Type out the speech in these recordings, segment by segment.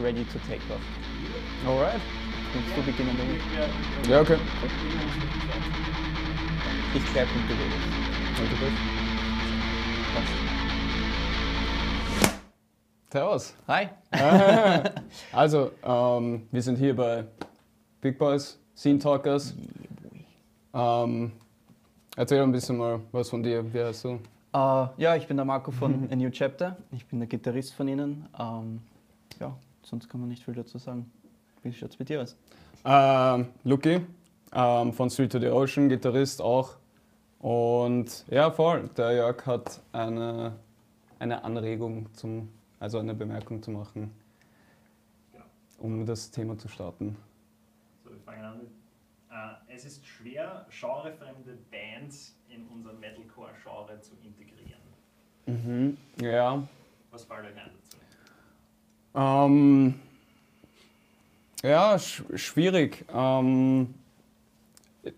ready to take off. Alright. Willst du beginnen damit? Ja, okay. Ich bleibe und du redest. Und du bist? Servus. Hi. Also, ähm, wir sind hier bei Big Boys, Scene Talkers. Ähm, erzähl ein bisschen mal was von dir. Wie heißt du? Äh, ja, ich bin der Marco von A New Chapter. Ich bin der Gitarrist von Ihnen. Ähm, ja, sonst kann man nicht viel dazu sagen. Wie schaut es bei dir aus? Ähm, Lucky ähm, von Street to the Ocean, Gitarrist auch. Und ja, voll. Der Jörg hat eine, eine Anregung zum, also eine Bemerkung zu machen, um das Thema zu starten. So, wir fangen an mit. Äh, es ist schwer, genrefremde Bands in unser Metalcore-Genre zu integrieren. Mhm. Ja. Was fällt euch ein? Ähm, ja, sch schwierig. Ähm,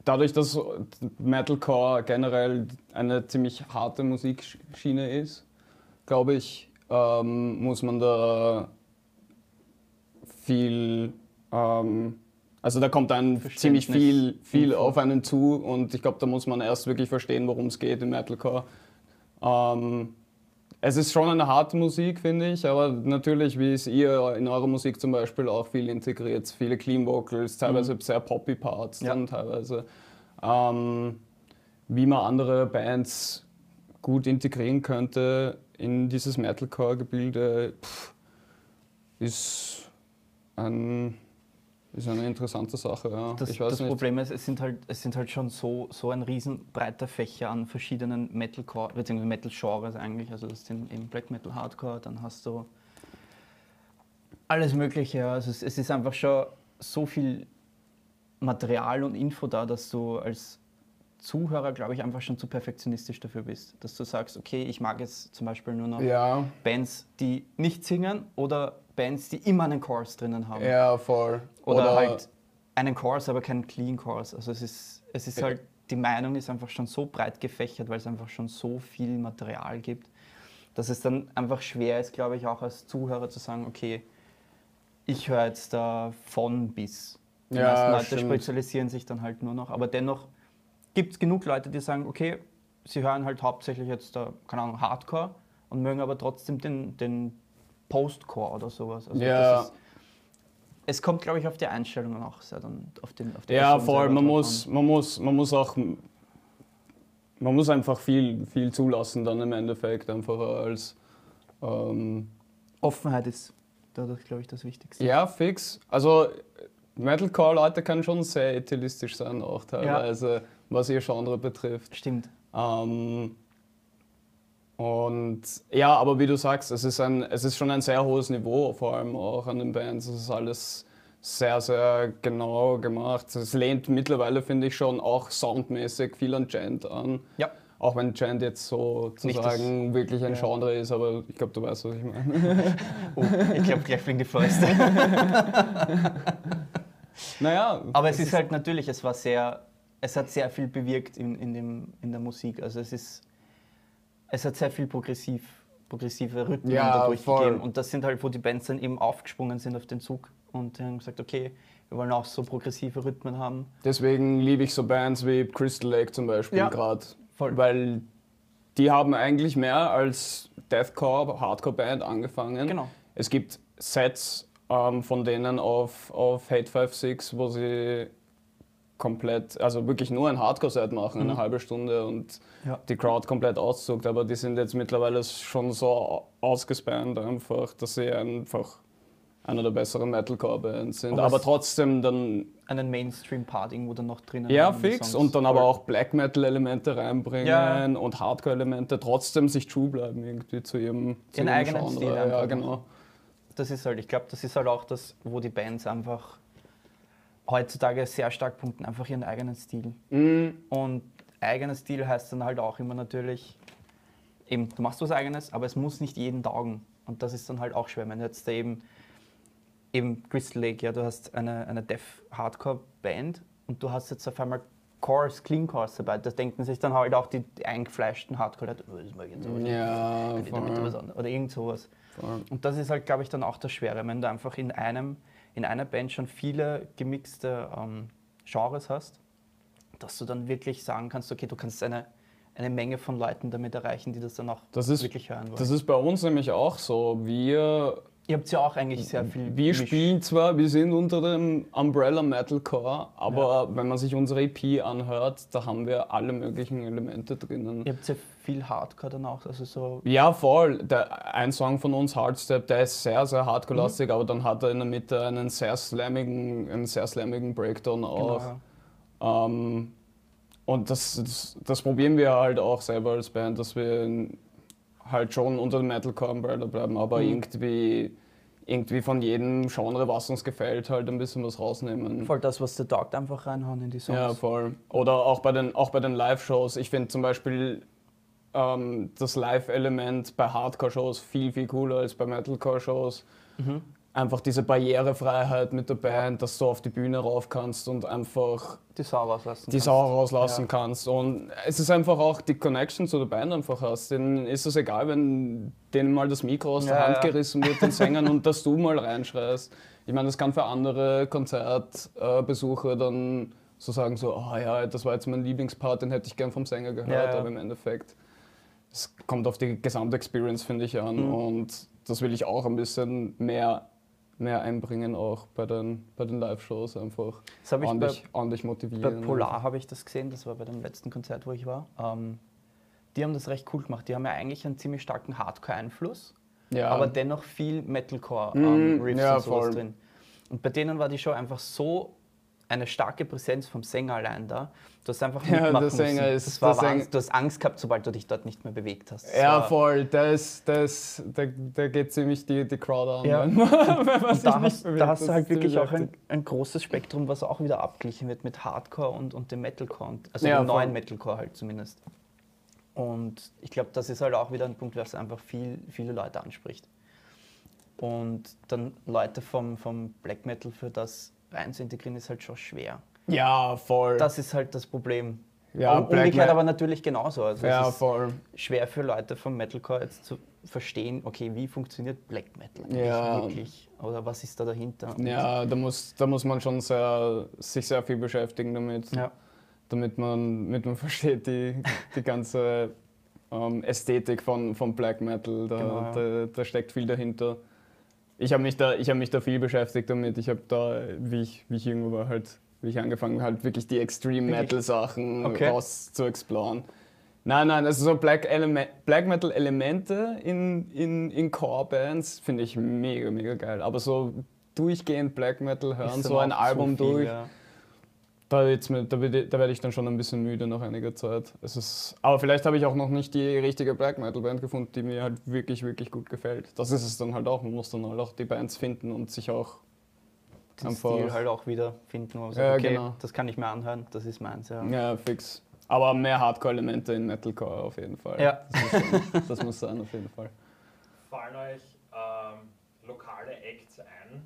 dadurch, dass Metalcore generell eine ziemlich harte Musikschiene ist, glaube ich, ähm, muss man da viel, ähm, also da kommt dann ziemlich viel, viel auf einen zu und ich glaube, da muss man erst wirklich verstehen, worum es geht im Metalcore. Ähm, es ist schon eine harte Musik, finde ich, aber natürlich, wie es ihr in eurer Musik zum Beispiel auch viel integriert, viele Clean Vocals, teilweise sehr poppy Parts, Ja. dann teilweise. Ähm, wie man andere Bands gut integrieren könnte in dieses Metalcore-Gebilde, ist, ein, ist eine interessante Sache. Ja. Das, das. Problem ist, es sind halt, es sind halt schon so, so ein riesen breiter Fächer an verschiedenen Metalcore, beziehungsweise Metal-Genres eigentlich. Also das sind eben Black Metal, Hardcore, dann hast du alles Mögliche. Also es, es ist einfach schon so viel Material und Info da, dass du als Zuhörer, glaube ich, einfach schon zu perfektionistisch dafür bist. Dass du sagst, okay, ich mag jetzt zum Beispiel nur noch Ja, Bands, die nicht singen oder Bands, die immer einen Chorus drinnen haben. ja, voll. Oder, halt einen Chorus, aber keinen Clean Chorus. Also es ist, es ist halt, die Meinung ist einfach schon so breit gefächert, weil es einfach schon so viel Material gibt, dass es dann einfach schwer ist, glaube ich, auch als Zuhörer zu sagen, okay, ich höre jetzt da von bis. Die Ja, meisten Leute stimmt. spezialisieren sich dann halt nur noch. Aber dennoch gibt es genug Leute, die sagen, okay, sie hören halt hauptsächlich jetzt, da, keine Ahnung, Hardcore und mögen aber trotzdem den, den Postcore oder sowas. Also Ja. ist, es kommt, glaube ich, auf die Einstellungen auch dann auf den auf die Ja, Person voll. selber Man muss, an. man, muss, man muss auch. Man muss einfach viel, viel zulassen, dann im Endeffekt einfach als. Ähm, Offenheit ist da, das, glaube ich, das Wichtigste. ja, fix. Also, Metalcore-Leute können schon sehr ätilistisch sein, auch teilweise, was ihr Genre betrifft. Stimmt. Ähm, und ja, aber wie du sagst, es ist, ein, es ist schon ein sehr hohes Niveau, vor allem auch an den Bands. Es ist alles sehr, sehr genau gemacht. Es lehnt mittlerweile, finde ich, schon auch soundmäßig viel an Gent an. Ja. Auch wenn Gent jetzt sozusagen Nicht wirklich ein ja. Genre ist, aber ich glaube, du weißt, was ich meine. Oh, ich glaube, gleich fliegen die Fäuste. naja, Aber es ist halt natürlich, es war sehr, es hat sehr viel bewirkt in, in, dem, in der Musik. Also es ist, es hat sehr viel progressiv, progressive Rhythmen Ja, dadurch voll. gegeben. Und das sind halt, wo die Bands dann eben aufgesprungen sind auf den Zug und haben gesagt, okay, wir wollen auch so progressive Rhythmen haben. Deswegen liebe ich so Bands wie Crystal Lake zum Beispiel Ja, gerade. Weil die haben eigentlich mehr als Deathcore, Hardcore-Band angefangen. Genau. Es gibt Sets ähm, von denen auf, auf Hate 56, wo sie komplett, also wirklich nur ein Hardcore-Set machen, eine halbe Stunde und Mhm. Ja. die Crowd komplett auszuckt. Aber die sind jetzt mittlerweile schon so ausgespannt einfach, dass sie einfach einer der besseren Metalcore-Bands sind. Was- Aber trotzdem dann Einen Mainstream-Part irgendwo dann noch drinnen. ja, fix. Und dann aber auch Black Metal-Elemente reinbringen Ja. und Hardcore-Elemente, trotzdem sich true bleiben irgendwie zu ihrem, zu ihrem eigenen Genre. Stil Ja, einfach genau. Das ist halt, ich glaube, das ist halt auch das, wo die Bands einfach heutzutage sehr stark punkten, einfach ihren eigenen Stil. Mhm. Und eigener Stil heißt dann halt auch immer natürlich, eben, du machst was eigenes, aber es muss nicht jeden taugen. Und das ist dann halt auch schwer. Wenn du jetzt da eben, eben Crystal Lake, ja, du hast eine, eine Death Hardcore Band und du hast jetzt auf einmal Chorus, Clean Chorus dabei. Das denken sich dann halt auch die, eingefleischten Hardcore-Leute, oh, das mag ich jetzt nicht. Ja? Oder irgend sowas. voll. Und das ist halt, glaube ich, dann auch das Schwere, wenn du einfach in, einem, in einer Band schon viele gemixte ähm, Genres hast, dass du dann wirklich sagen kannst, okay, du kannst eine, eine Menge von Leuten damit erreichen, die das dann auch Das ist- wirklich hören wollen. Das ist bei uns nämlich auch so. Wir, Ihr habt ja auch eigentlich sehr viel wir Misch- spielen zwar, wir sind unter dem Umbrella Metalcore, aber wenn man sich unsere EP anhört, da haben wir alle möglichen Elemente drinnen. Ihr habt sehr viel Hardcore dann auch, also so Ja, voll. Der, ein Song von uns, Hardstep, der ist sehr, sehr hardcore-lastig, Mhm. aber dann hat er in der Mitte einen sehr slammigen, einen sehr slammigen Breakdown auch. genau. Ähm, und das, das, das probieren wir halt auch selber als Band, dass wir halt schon unter dem Metalcore-Umbrella bleiben, aber Mhm. irgendwie, irgendwie von jedem Genre, was uns gefällt, halt ein bisschen was rausnehmen. voll das, was der taugt, einfach reinhauen in die Songs. Ja, voll. Oder auch bei den, auch bei den Live-Shows. Ich finde zum Beispiel ähm, das Live-Element bei Hardcore-Shows viel, viel cooler als bei Metalcore-Shows. Mhm. Einfach diese Barrierefreiheit mit der Band, dass du auf die Bühne rauf kannst und einfach Die Sau rauslassen. die kannst. Sau rauslassen Ja. kannst. Und es ist einfach auch die Connection zu der Band einfach hast. Denen ist es egal, wenn denen mal das Mikro aus der Ja, Hand ja. gerissen wird, den Sängern, und dass du mal reinschreist. Ich meine, das kann für andere Konzertbesucher dann so sagen, so, oh ja, das war jetzt mein Lieblingspart, den hätte ich gern vom Sänger gehört, aber im Endeffekt, es kommt auf die Gesamtexperience, finde ich, an. Mhm. Und das will ich auch ein bisschen mehr, mehr einbringen, auch bei den, bei den Live-Shows einfach. Das habe ich bei, ordentlich, ordentlich bei motivieren. Polar habe ich das gesehen, das war bei dem letzten Konzert, wo ich war. Ähm, die haben das recht cool gemacht. Die haben ja eigentlich einen ziemlich starken Hardcore-Einfluss, Ja. aber dennoch viel Metalcore Mhm, ähm, Riffs ja, und sowas voll. drin. Und bei denen war die Show einfach so eine starke Präsenz vom Sänger allein da. Du hast einfach Ja, mitmachen der Sänger müssen. ist- das war Sänger-. Du hast Angst gehabt, sobald du dich dort nicht mehr bewegt hast. Das Ja, voll. Der, ist, der, der geht ziemlich die, die Crowd an. Ja. Wenn wenn Und da hast, bewegt. da hast Das du halt wirklich auch ein, ein großes Spektrum, was auch wieder abgeglichen wird mit Hardcore und, und dem Metalcore. Und, also Ja, dem neuen voll. Metalcore halt zumindest. Und ich glaube, das ist halt auch wieder ein Punkt, was einfach viel, viele Leute anspricht. Und dann Leute vom, vom Black Metal für das rein zu integrieren, ist halt schon schwer. Ja, voll. Das ist halt das Problem. Ja, Um, umgekehrt aber natürlich genauso. Also ja, es ist voll. schwer für Leute vom Metalcore jetzt zu verstehen, okay, wie funktioniert Black Metal eigentlich Ja. wirklich? Oder was ist da dahinter? Ja, da muss, da muss man schon sehr, sich sehr viel beschäftigen damit, ja. damit, man, damit man versteht die, die ganze ähm, Ästhetik von, von Black Metal. Da, Genau, ja. da, da steckt viel dahinter. Ich habe mich, da- ich hab mich da viel beschäftigt damit. Ich habe da, wie ich, wie ich jünger war, halt, wie ich angefangen halt wirklich die Extreme? Metal Sachen Okay. raus zu exploren. Nein, nein, also so Black, Eleme Black Metal Elemente in, in, in Core-Bands finde ich mega, mega geil. Aber so durchgehend Black Metal hören, so ein Album viel, durch, ja. Da, mir, da, werde, da werde ich dann schon ein bisschen müde nach einiger Zeit. Es ist, aber vielleicht habe ich auch noch nicht die richtige Black Metal Band gefunden, die mir halt wirklich, wirklich gut gefällt. Das ist es dann halt auch. Man muss dann halt auch die Bands finden und sich auch. Den Einfach- Stil halt auch wieder finden, man Ja, okay, genau. das kann ich mir anhören, das ist meins. Ja. Ja, fix. Aber mehr Hardcore-Elemente in Metalcore auf jeden Fall. Ja. Das, muss sein. das muss sein, auf jeden Fall. Fallen euch ähm, lokale Acts ein,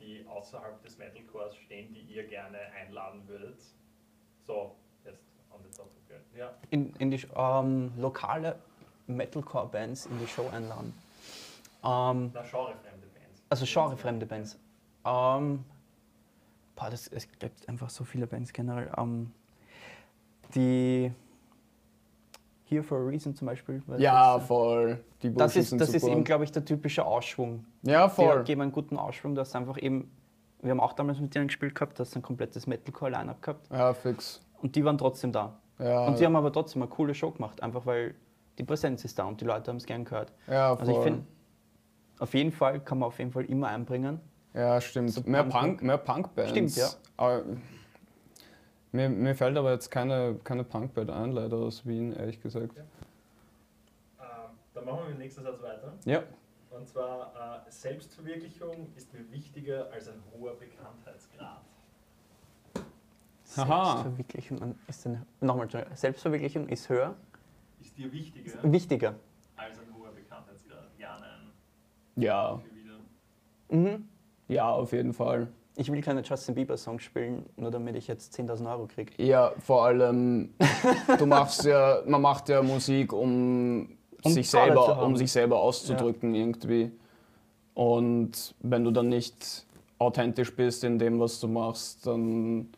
die außerhalb des Metalcores stehen, die ihr gerne einladen würdet? So, jetzt on the top of your. Ja. In, in die ähm, lokale Metalcore-Bands in die Show einladen. Ähm, Na, genrefremde Bands. also genrefremde Bands. Ähm, boah, das, es gibt einfach so viele Bands generell. Ähm, die Here for a Reason zum Beispiel. weil Ja, das, voll. Die das ist, das ist eben, glaube ich, der typische Ausschwung. Ja, Die voll. geben einen guten Ausschwung, dass einfach eben, wir haben auch damals mit denen gespielt gehabt, dass ein komplettes Metalcore-Line-Up gehabt Ja, fix. und die waren trotzdem da. Ja, Und die haben aber trotzdem eine coole Show gemacht, einfach weil die Präsenz ist da und die Leute haben es gern gehört. ja, voll. Also ich finde, auf jeden Fall kann man auf jeden Fall immer einbringen. Ja, stimmt. So mehr Punk- Punk, mehr Punk-Bands. Stimmt, ja. Aber mir, mir fällt aber jetzt keine, keine Punk-Band ein, leider aus Wien, ehrlich gesagt. Ähm, dann machen wir mit dem nächsten Satz weiter. Ja. Und zwar, äh, Selbstverwirklichung ist mir wichtiger als ein hoher Bekanntheitsgrad. Selbstverwirklichung ist eine, nochmal, Selbstverwirklichung ist höher, Ist dir wichtiger wichtiger. als ein hoher Bekanntheitsgrad? Ja, nein. Ja. Mhm. ja, auf jeden Fall. Ich will keine Justin Bieber Songs spielen, nur damit ich jetzt 10.000 Euro kriege. Ja, vor allem, du machst ja, man macht ja Musik, um, Um sich selber, um sich selber auszudrücken irgendwie. Und wenn du dann nicht authentisch bist in dem, was du machst, dann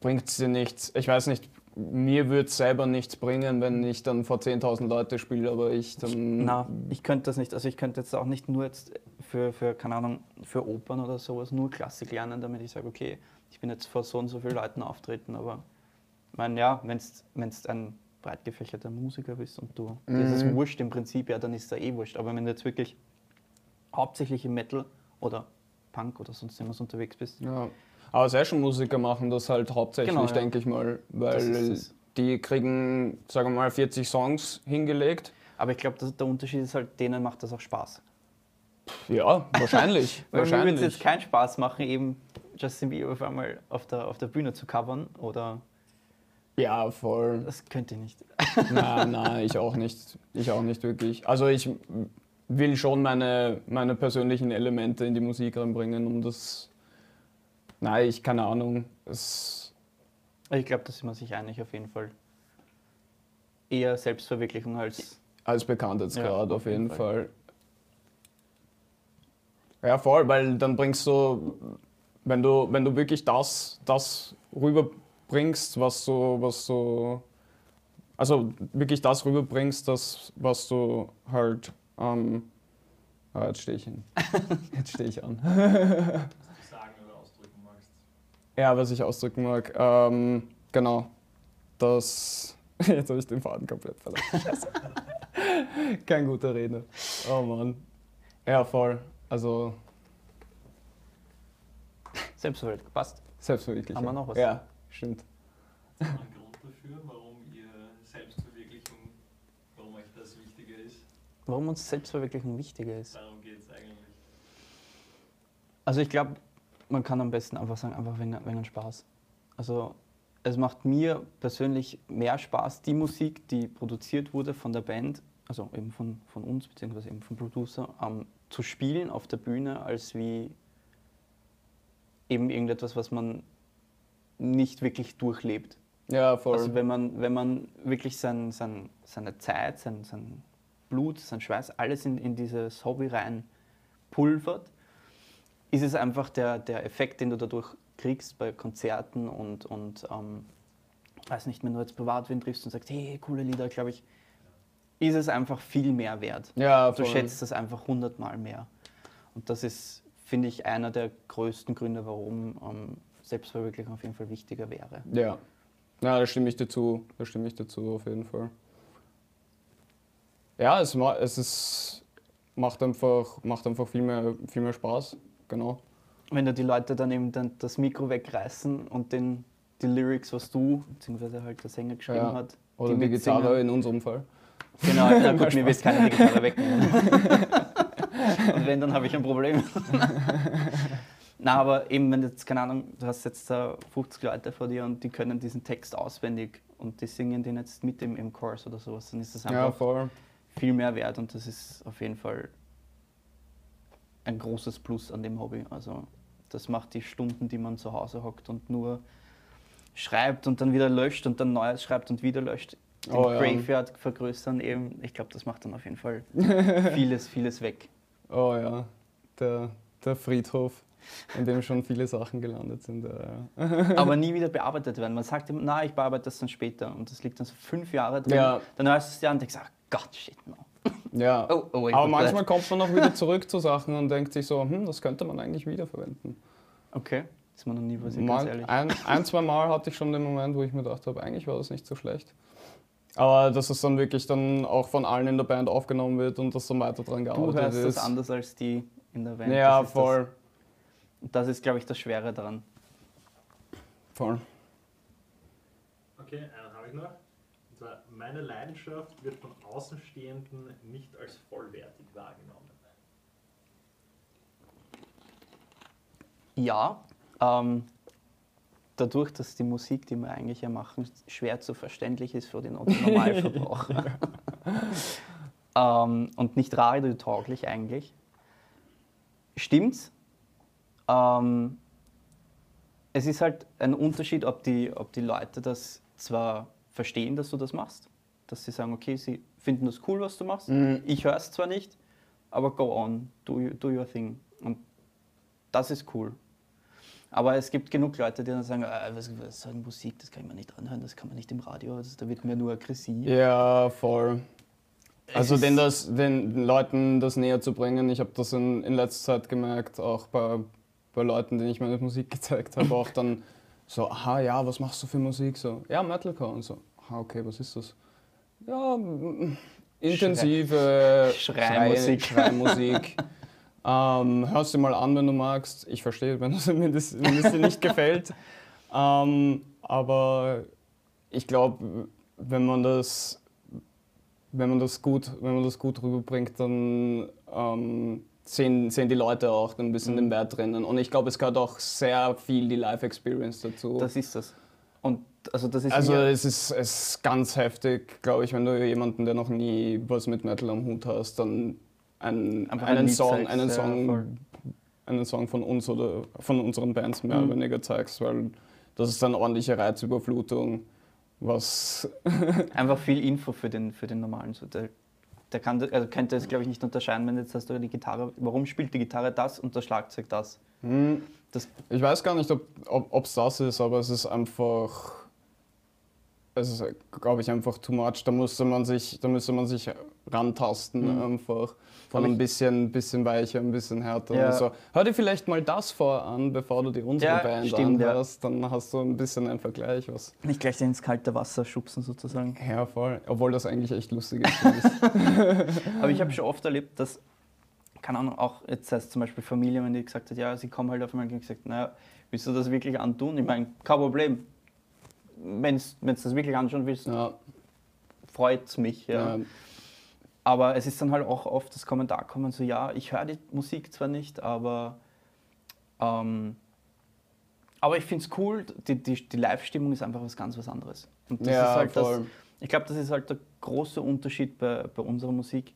bringt es dir nichts. Ich weiß nicht, mir würde es selber nichts bringen, wenn ich dann vor 10.000 Leute spiele, aber ich dann. Na, ich könnte das nicht. Also ich könnte jetzt auch nicht nur jetzt für, für, keine Ahnung, für Opern oder sowas nur Klassik lernen, damit ich sage, okay, ich bin jetzt vor so und so vielen Leuten auftreten, aber ich meine, ja, wenn du ein breit gefächerter Musiker bist und du, Mhm. das ist wurscht im Prinzip, ja, dann ist da eh wurscht. Aber wenn du jetzt wirklich hauptsächlich im Metal oder Punk oder sonst irgendwas unterwegs bist, Ja. Aber Session-Musiker machen das halt hauptsächlich, Genau, ja. denke ich mal, weil die kriegen, sagen wir mal, 40 Songs hingelegt. aber ich glaube, der Unterschied ist halt, denen macht das auch Spaß. Ja, wahrscheinlich. Weil mir würde es wahrscheinlich. jetzt keinen Spaß machen, eben Justin Bieber auf einmal auf der, auf der Bühne zu covern oder Ja, voll. das könnte ich nicht. Nein, nein, ich auch nicht. Ich auch nicht wirklich. Also ich will schon meine, meine persönlichen Elemente in die Musik reinbringen, um das. Nein, ich keine Ahnung. Es, Ich glaube, da sind wir sich einig auf jeden Fall. Eher Selbstverwirklichung als. als bekannt jetzt Ja, gerade auf jeden jeden Fall. Ja, voll, weil dann bringst du, wenn du, wenn du wirklich das, das rüberbringst, was du, was du, also wirklich das rüberbringst, das, was du halt, ähm, ah, jetzt stehe ich hin. Jetzt stehe ich an. sagen oder ausdrücken magst. Ja, was ich ausdrücken mag. Ähm, genau. Das. Jetzt habe ich den Faden komplett verloren. Scheiße. Kein guter Redner. Oh Mann. Ja, voll. Also Selbstverwirklichung. Passt. selbstverwirklichung. Haben wir noch was? Ja, stimmt. Ein Grund dafür, warum ihr Selbstverwirklichung, warum euch das wichtiger ist. Warum uns Selbstverwirklichung wichtiger ist. Darum geht es eigentlich. Also ich glaube, man kann am besten einfach sagen, einfach wegen, wegen Spaß. Also es macht mir persönlich mehr Spaß, die Musik, die produziert wurde von der Band, also eben von, von uns, beziehungsweise eben vom Producer, ähm, zu spielen auf der Bühne, als wie eben irgendetwas, was man nicht wirklich durchlebt. Ja, voll. Also wenn man, wenn man wirklich sein, sein, seine Zeit, sein, sein Blut, sein Schweiß, alles in, in dieses Hobby rein pulvert, ist es einfach der, der Effekt, den du dadurch kriegst bei Konzerten und, und ähm, weiß nicht, wenn du jetzt privat wen triffst und sagst, hey, coole Lieder, glaube ich, ist es einfach viel mehr wert. ja, Du voll. schätzt das einfach hundertmal mehr. Und das ist, finde ich, einer der größten Gründe, warum ähm, Selbstverwirklichung auf jeden Fall wichtiger wäre. Ja. Ja, da stimme ich dir zu. Da stimme ich dir zu, auf jeden Fall. Ja, es, ma- es ist, macht, einfach, macht einfach viel mehr, viel mehr Spaß. Genau. wenn da die Leute dann eben dann das Mikro wegreißen und den, die Lyrics, was du, beziehungsweise halt der Sänger geschrieben Ja. hat, Oder die, mitsingen. Gitarre in unserem Fall. Genau, na gut, mir wird keiner die Gitarre wegnehmen. und wenn, dann habe ich ein Problem. Na, aber eben, wenn du jetzt, keine Ahnung, du hast jetzt da 50 Leute vor dir und die können diesen Text auswendig und die singen den jetzt mit im, im Chorus oder sowas, dann ist das Ja, einfach voll. viel mehr wert und das ist auf jeden Fall ein großes Plus an dem Hobby. Also das macht die Stunden, die man zu Hause hockt und nur schreibt und dann wieder löscht und dann Neues schreibt und wieder löscht, den Oh ja. Graveyard vergrößern eben. Ich glaube, das macht dann auf jeden Fall vieles, vieles weg. Oh ja, der, der Friedhof, in dem schon viele Sachen gelandet sind. Ja. Aber nie wieder bearbeitet werden. Man sagt immer, na, ich bearbeite das dann später und das liegt dann so fünf Jahre drin. Ja. Dann hörst du es dir an und denkst, ach Gott, shit, no. ja. Oh, oh, Aber manchmal kommt man auch wieder zurück zu Sachen und denkt sich so, hm, das könnte man eigentlich wiederverwenden. Okay, ist mir noch nie passiert, ganz Mal, ehrlich. ein, ein, zwei Mal hatte ich schon den Moment, wo ich mir gedacht habe, eigentlich war das nicht so schlecht. Aber dass es dann wirklich dann auch von allen in der Band aufgenommen wird und dass dann weiter dran Du gearbeitet hörst ist. das anders als die in der Band. Ja, das voll. Das, das ist, glaube ich, das Schwere daran. voll. Okay, einen habe ich noch. Und zwar, meine Leidenschaft wird von Außenstehenden nicht als vollwertig wahrgenommen. Ja, ähm, dadurch, dass die Musik, die wir eigentlich ja machen, schwer zu verständlich ist für den Normalverbraucher ähm, und nicht radiotauglich eigentlich, stimmt's. Ähm, es ist halt ein Unterschied, ob die, ob die Leute das zwar verstehen, dass du das machst, dass sie sagen, okay, sie finden das cool, was du machst. Mhm. Ich höre es zwar nicht, aber go on, do, do your thing. Und das ist cool. Aber es gibt genug Leute, die dann sagen, äh, was, was soll Musik, das kann ich mir nicht anhören, das kann man nicht im Radio, das, da wird mir nur aggressiv. Ja, voll. Also den, das, den Leuten das näher zu bringen, ich habe das in, in letzter Zeit gemerkt, auch bei, bei Leuten, denen ich meine Musik gezeigt habe, auch dann so, aha, ja, was machst du für Musik? So, ja, Metalcore und so, aha, okay, was ist das? Ja, mm, intensive Schreimusik. Schrei- Schreimusik. ähm, hörst dir mal an, wenn du magst. Ich verstehe, wenn es dir nicht gefällt. Ähm, aber ich glaube, wenn man das wenn man das gut, wenn man das gut rüberbringt, dann ähm, sehen, sehen die Leute auch ein bisschen Mhm. den Wert drinnen. Und ich glaube, es gehört auch sehr viel die Life-Experience dazu. Das ist das. Und also das ist also es ist, es ist ganz heftig, glaube ich, wenn du jemanden, der noch nie was mit Metal am Hut hast, dann einen, einen, Song, einen, ja. Song, einen Song von uns oder von unseren Bands mehr Mhm. oder weniger zeigst, weil das ist eine ordentliche Reizüberflutung, was einfach viel Info für den, für den normalen. Der, der kann, also könnte es, glaube ich, nicht unterscheiden, wenn jetzt hast du die Gitarre, warum spielt die Gitarre das und das Schlagzeug das? Hm, Das- ich weiß gar nicht, ob es das ist, aber es ist einfach, es ist, glaube ich, einfach too much. Da müsste man sich, da müsste man sich rantasten Mhm. einfach. Von ein bisschen, bisschen weicher, ein bisschen härter. Ja. Und so. Hör dir vielleicht mal das vor an, bevor du die unsere Ja, Band stimmt, ja. anhörst. Dann hast du ein bisschen einen Vergleich. Was Nicht gleich ins kalte Wasser schubsen sozusagen. ja, voll. Obwohl das eigentlich echt lustig ist. Aber ich habe schon oft erlebt, dass, keine Ahnung, auch jetzt heißt zum Beispiel Familie, wenn die gesagt hat, ja, sie kommen halt auf einmal und gesagt, naja, willst du das wirklich antun? Ich meine, kein Problem. Wenn du das wirklich anschauen willst, ja, freut es mich. Ja. ja. Aber es ist dann halt auch oft das Kommentar kommen, so ja, ich höre die Musik zwar nicht, aber, ähm, aber ich finde es cool, die, die, die Live-Stimmung ist einfach was ganz was anderes. Und das Ja, ist halt das, voll. ich glaube, das ist halt der große Unterschied bei, bei unserer Musik.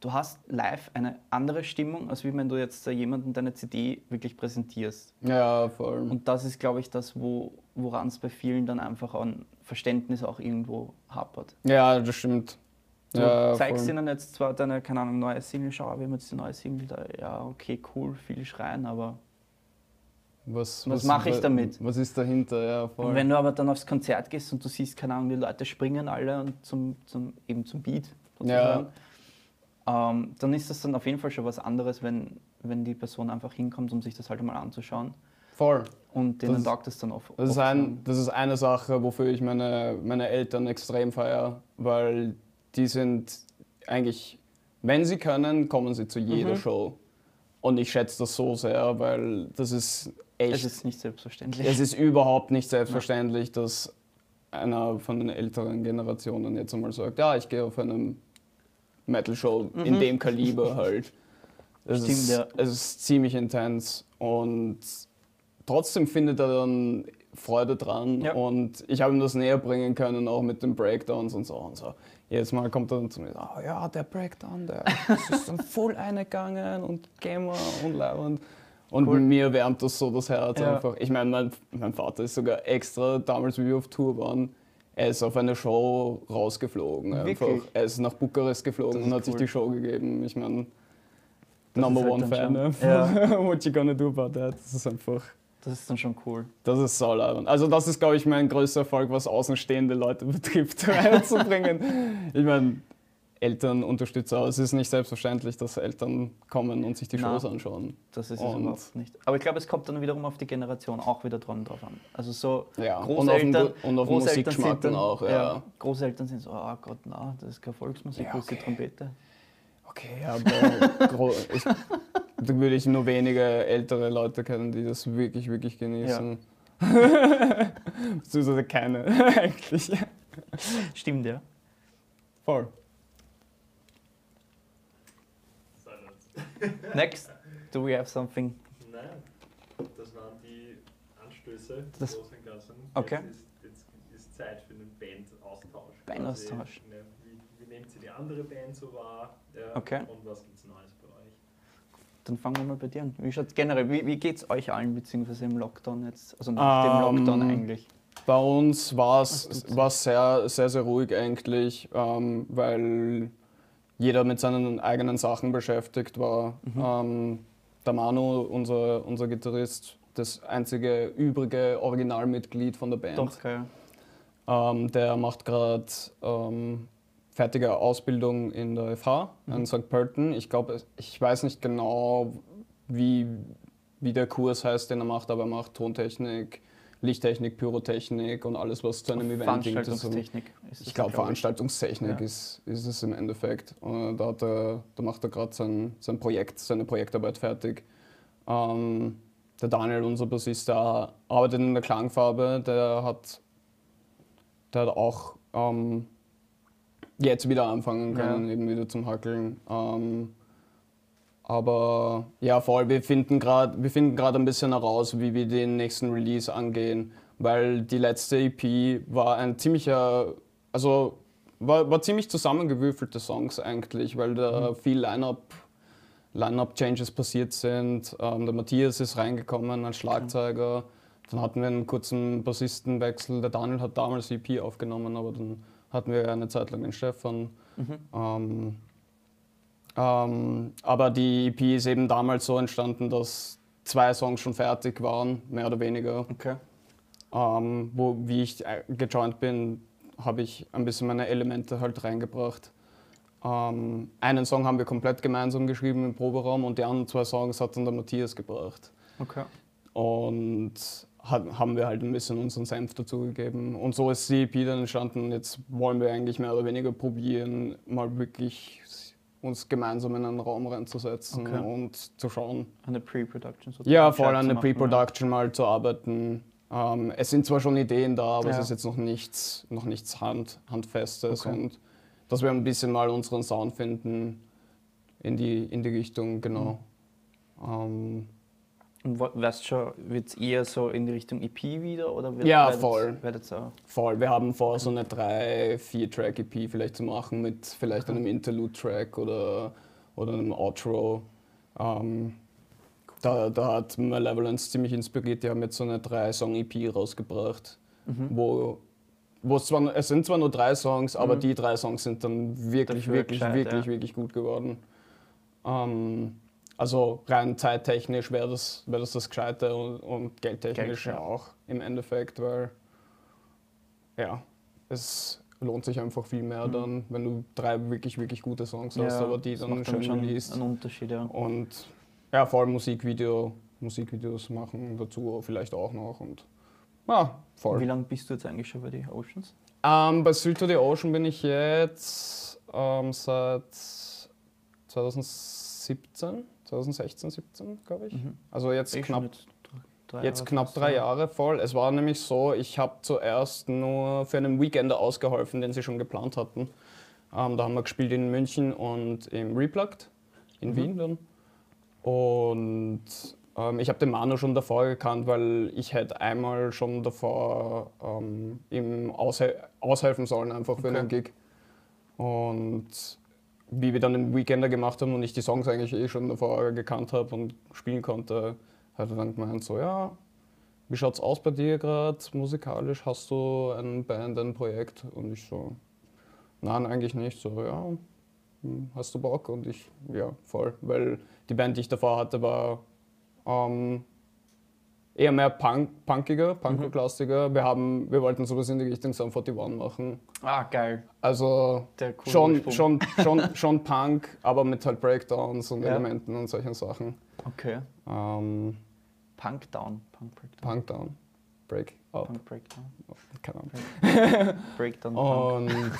Du hast live eine andere Stimmung, als wie wenn du jetzt jemandem deine CD wirklich präsentierst. ja, voll. Und das ist, glaube ich, das, wo, woran es bei vielen dann einfach an Verständnis auch irgendwo hapert. ja, das stimmt. Du ja, zeigst voll. ihnen jetzt zwar deine, keine Ahnung, neue Single, schau, wir haben jetzt die neue Single, da, ja, okay, cool, viel schreien, aber. Was, Was mache ich damit? Was ist dahinter? Ja, voll. Und wenn du aber dann aufs Konzert gehst und du siehst, keine Ahnung, die Leute springen alle und zum, zum, eben zum Beat, sozusagen, ähm, dann ist das dann auf jeden Fall schon was anderes, wenn, wenn die Person einfach hinkommt, um sich das halt einmal anzuschauen. voll. Und denen Das- taugt es dann oft. Das ist, ein, das ist eine Sache, wofür ich meine, meine Eltern extrem feiere, weil die sind eigentlich, wenn sie können, kommen sie zu jeder Mhm. Show. Und ich schätze das so sehr, weil das ist echt, Es ist nicht selbstverständlich. es ist überhaupt nicht selbstverständlich, dass einer von den älteren Generationen jetzt einmal sagt, ja, ich gehe auf eine Metal-Show in Mhm. dem Kaliber halt. Es Stimmt, ist, ja. es ist ziemlich intens und trotzdem findet er dann Freude dran Ja. und ich habe ihm das näher bringen können, auch mit den Breakdowns und so und so. Jedes Mal kommt er dann zu mir, oh ja, der Breakdown, der ist dann voll eingegangen und Gamer und Leibend. Und Cool. mir wärmt das so das Herz Ja. einfach. Ich meine, mein, mein Vater ist sogar extra, damals wie wir auf Tour waren, er ist auf eine Show rausgeflogen. Einfach. Wirklich? Er ist nach Bukarest geflogen und hat sich cool. die Show gegeben. Ich meine, Number halt One dann Fan. Ja. What you gonna do about that? Das ist einfach, Das ist dann schon cool. das ist sauleibend. Also das ist, glaube ich, mein größter Erfolg, was außenstehende Leute betrifft, reinzubringen. ich meine, Eltern unterstützen, aber es ist nicht selbstverständlich, dass Eltern kommen und sich die Na. Shows anschauen. Das ist es Und- überhaupt nicht. Aber ich glaube, es kommt dann wiederum auf die Generation auch wieder dran drauf an. Also so Ja, Großeltern, und auf Großeltern Musikgeschmack dann, auch. Ja. Großeltern sind so, ah Gott, na, das ist keine Volksmusik, Ja, wo ist die okay. Trompete? Okay, aber ich, da würde ich nur wenige ältere Leute kennen, die das wirklich, wirklich genießen. Beziehungsweise keine, eigentlich. Stimmt, ja. Voll. Next, do we have something? Nein, das waren die Anstöße Das- großen Ganzen. Okay. Jetzt ist, jetzt ist Zeit für einen Bandaustausch. Bandaustausch. Quasi, ne, Wie, wie nehmt ihr die andere Band so wahr? Ja, Okay. Und was gibt's Neues bei euch? Dann fangen wir mal bei dir an. Wie schaut generell, wie, wie geht es euch allen, beziehungsweise im Lockdown jetzt? Also nach dem Ähm, Lockdown eigentlich. Bei uns war es sehr, sehr, sehr ruhig eigentlich, ähm, weil jeder mit seinen eigenen Sachen beschäftigt war. Mhm. Ähm, der Manu, unser, unser Gitarrist, das einzige übrige Originalmitglied von der Band, Doch, geil. ähm, der macht gerade ähm, fertige Ausbildung in der FH Mhm. in St. Pölten. Ich glaube, ich weiß nicht genau, wie, wie der Kurs heißt, den er macht, aber er macht Tontechnik, Lichttechnik, Pyrotechnik und alles, was zu einem Event dient. Veranstaltungstechnik. ist ich glaube, glaub Veranstaltungstechnik Ja. ist, ist es im Endeffekt. Und da, hat er, da macht er gerade sein, sein Projekt, seine Projektarbeit fertig. Ähm, der Daniel, unser Bassist, der arbeitet in der Klangfarbe, der hat, der hat auch ähm, jetzt wieder anfangen können, Ja. eben wieder zum Hackeln. Ähm, aber ja, voll, wir finden gerade wir finden gerade ein bisschen heraus, wie wir den nächsten Release angehen, weil die letzte EP war ein ziemlicher, also war, war ziemlich zusammengewürfelte Songs eigentlich, weil da viel Line-Up Line-Up-Changes passiert sind. Ähm, der Matthias ist reingekommen als Schlagzeuger. Dann hatten wir einen kurzen Bassistenwechsel. Der Daniel hat damals EP aufgenommen, aber dann hatten wir eine Zeit lang den Stefan. Ähm, ähm, aber die EP ist eben damals so entstanden, dass zwei Songs schon fertig waren, mehr oder weniger. Okay. Ähm, wo, wie ich äh, gejoint bin, habe ich ein bisschen meine Elemente halt reingebracht. Ähm, einen Song haben wir komplett gemeinsam geschrieben im Proberaum und die anderen zwei Songs hat dann der Matthias gebracht. Okay. Und haben wir halt ein bisschen unseren Senf dazugegeben. Und so ist die EP dann entstanden. Jetzt wollen wir eigentlich mehr oder weniger probieren, mal wirklich uns gemeinsam in einen Raum reinzusetzen Okay. und zu schauen, Eine Pre-Production sozusagen. ja, voll Gescheit an der Pre-Production mal zu arbeiten. Ähm, es sind zwar schon Ideen da, aber Ja. es ist jetzt noch nichts, noch nichts Hand, Handfestes. Okay. Und dass wir ein bisschen mal unseren Sound finden in die, in die Richtung, genau. Mhm. Ähm, weißt du schon, wird es eher so in die Richtung EP wieder? Oder wird, Ja, voll. werdet's auch- voll, wir haben vor, so eine 3-4-Track-EP vielleicht zu machen mit vielleicht einem Interlude-Track oder, oder einem Outro. Ähm, da, da hat Malevolence ziemlich inspiriert. Die haben jetzt so eine 3-Song-EP rausgebracht. Mhm. wo, wo es zwar, es sind zwar nur drei Songs, aber die drei Songs sind dann wirklich, Dafür wirklich, wirklich, ja. wirklich gut geworden. Ähm, also rein zeittechnisch wäre das, wär das das Gescheite und, und geldtechnisch Geld, ja. auch im Endeffekt, weil ja, es lohnt sich einfach viel mehr dann, wenn du drei wirklich, wirklich gute Songs hast, aber die dann schön schon released. einen Unterschied, ja. Und ja, vor allem Musikvideo, Musikvideos machen dazu vielleicht auch noch und ja, voll. Wie lange bist du jetzt eigentlich schon bei den Oceans? Ähm, bei Street to the Ocean bin ich jetzt ähm, seit 2017, 2016, 17, glaube ich. Mhm. Also jetzt Eh schon knapp, drei jetzt Jahre knapp drei ja. Jahre voll. Es war nämlich so, ich habe zuerst nur für einen Weekender ausgeholfen, den sie schon geplant hatten. Ähm, da haben wir gespielt in München und im Replugged in Mhm. Wien dann. Und ähm, ich habe den Manu schon davor gekannt, weil ich hätte einmal schon davor ähm, ihm aushel aushelfen sollen, einfach für Okay. einen Gig. Und wie wir dann den Weekender gemacht haben und ich die Songs eigentlich eh schon davor gekannt habe und spielen konnte, hat er dann gemeint, so ja, wie schaut's aus bei dir gerade musikalisch? Hast du ein Band, ein Projekt? Und ich so, nein, eigentlich nicht. So, ja, hm, hast du Bock? Und ich, ja, voll. Weil die Band, die ich davor hatte, war ähm, eher mehr Punk, punkiger, punkrock-lastiger. Wir, haben, wir wollten sowas in die Richtung Sum 41 machen. Ah, geil. Also schon, Ursprung. schon, schon, schon Punk, aber mit halt Breakdowns und Ja. Elementen und solchen Sachen. Okay. Ähm, Punk Down. Punk Breakdown. Punk Down, Break Up, Punk Breakdown. keine Ahnung. Breakdown. Und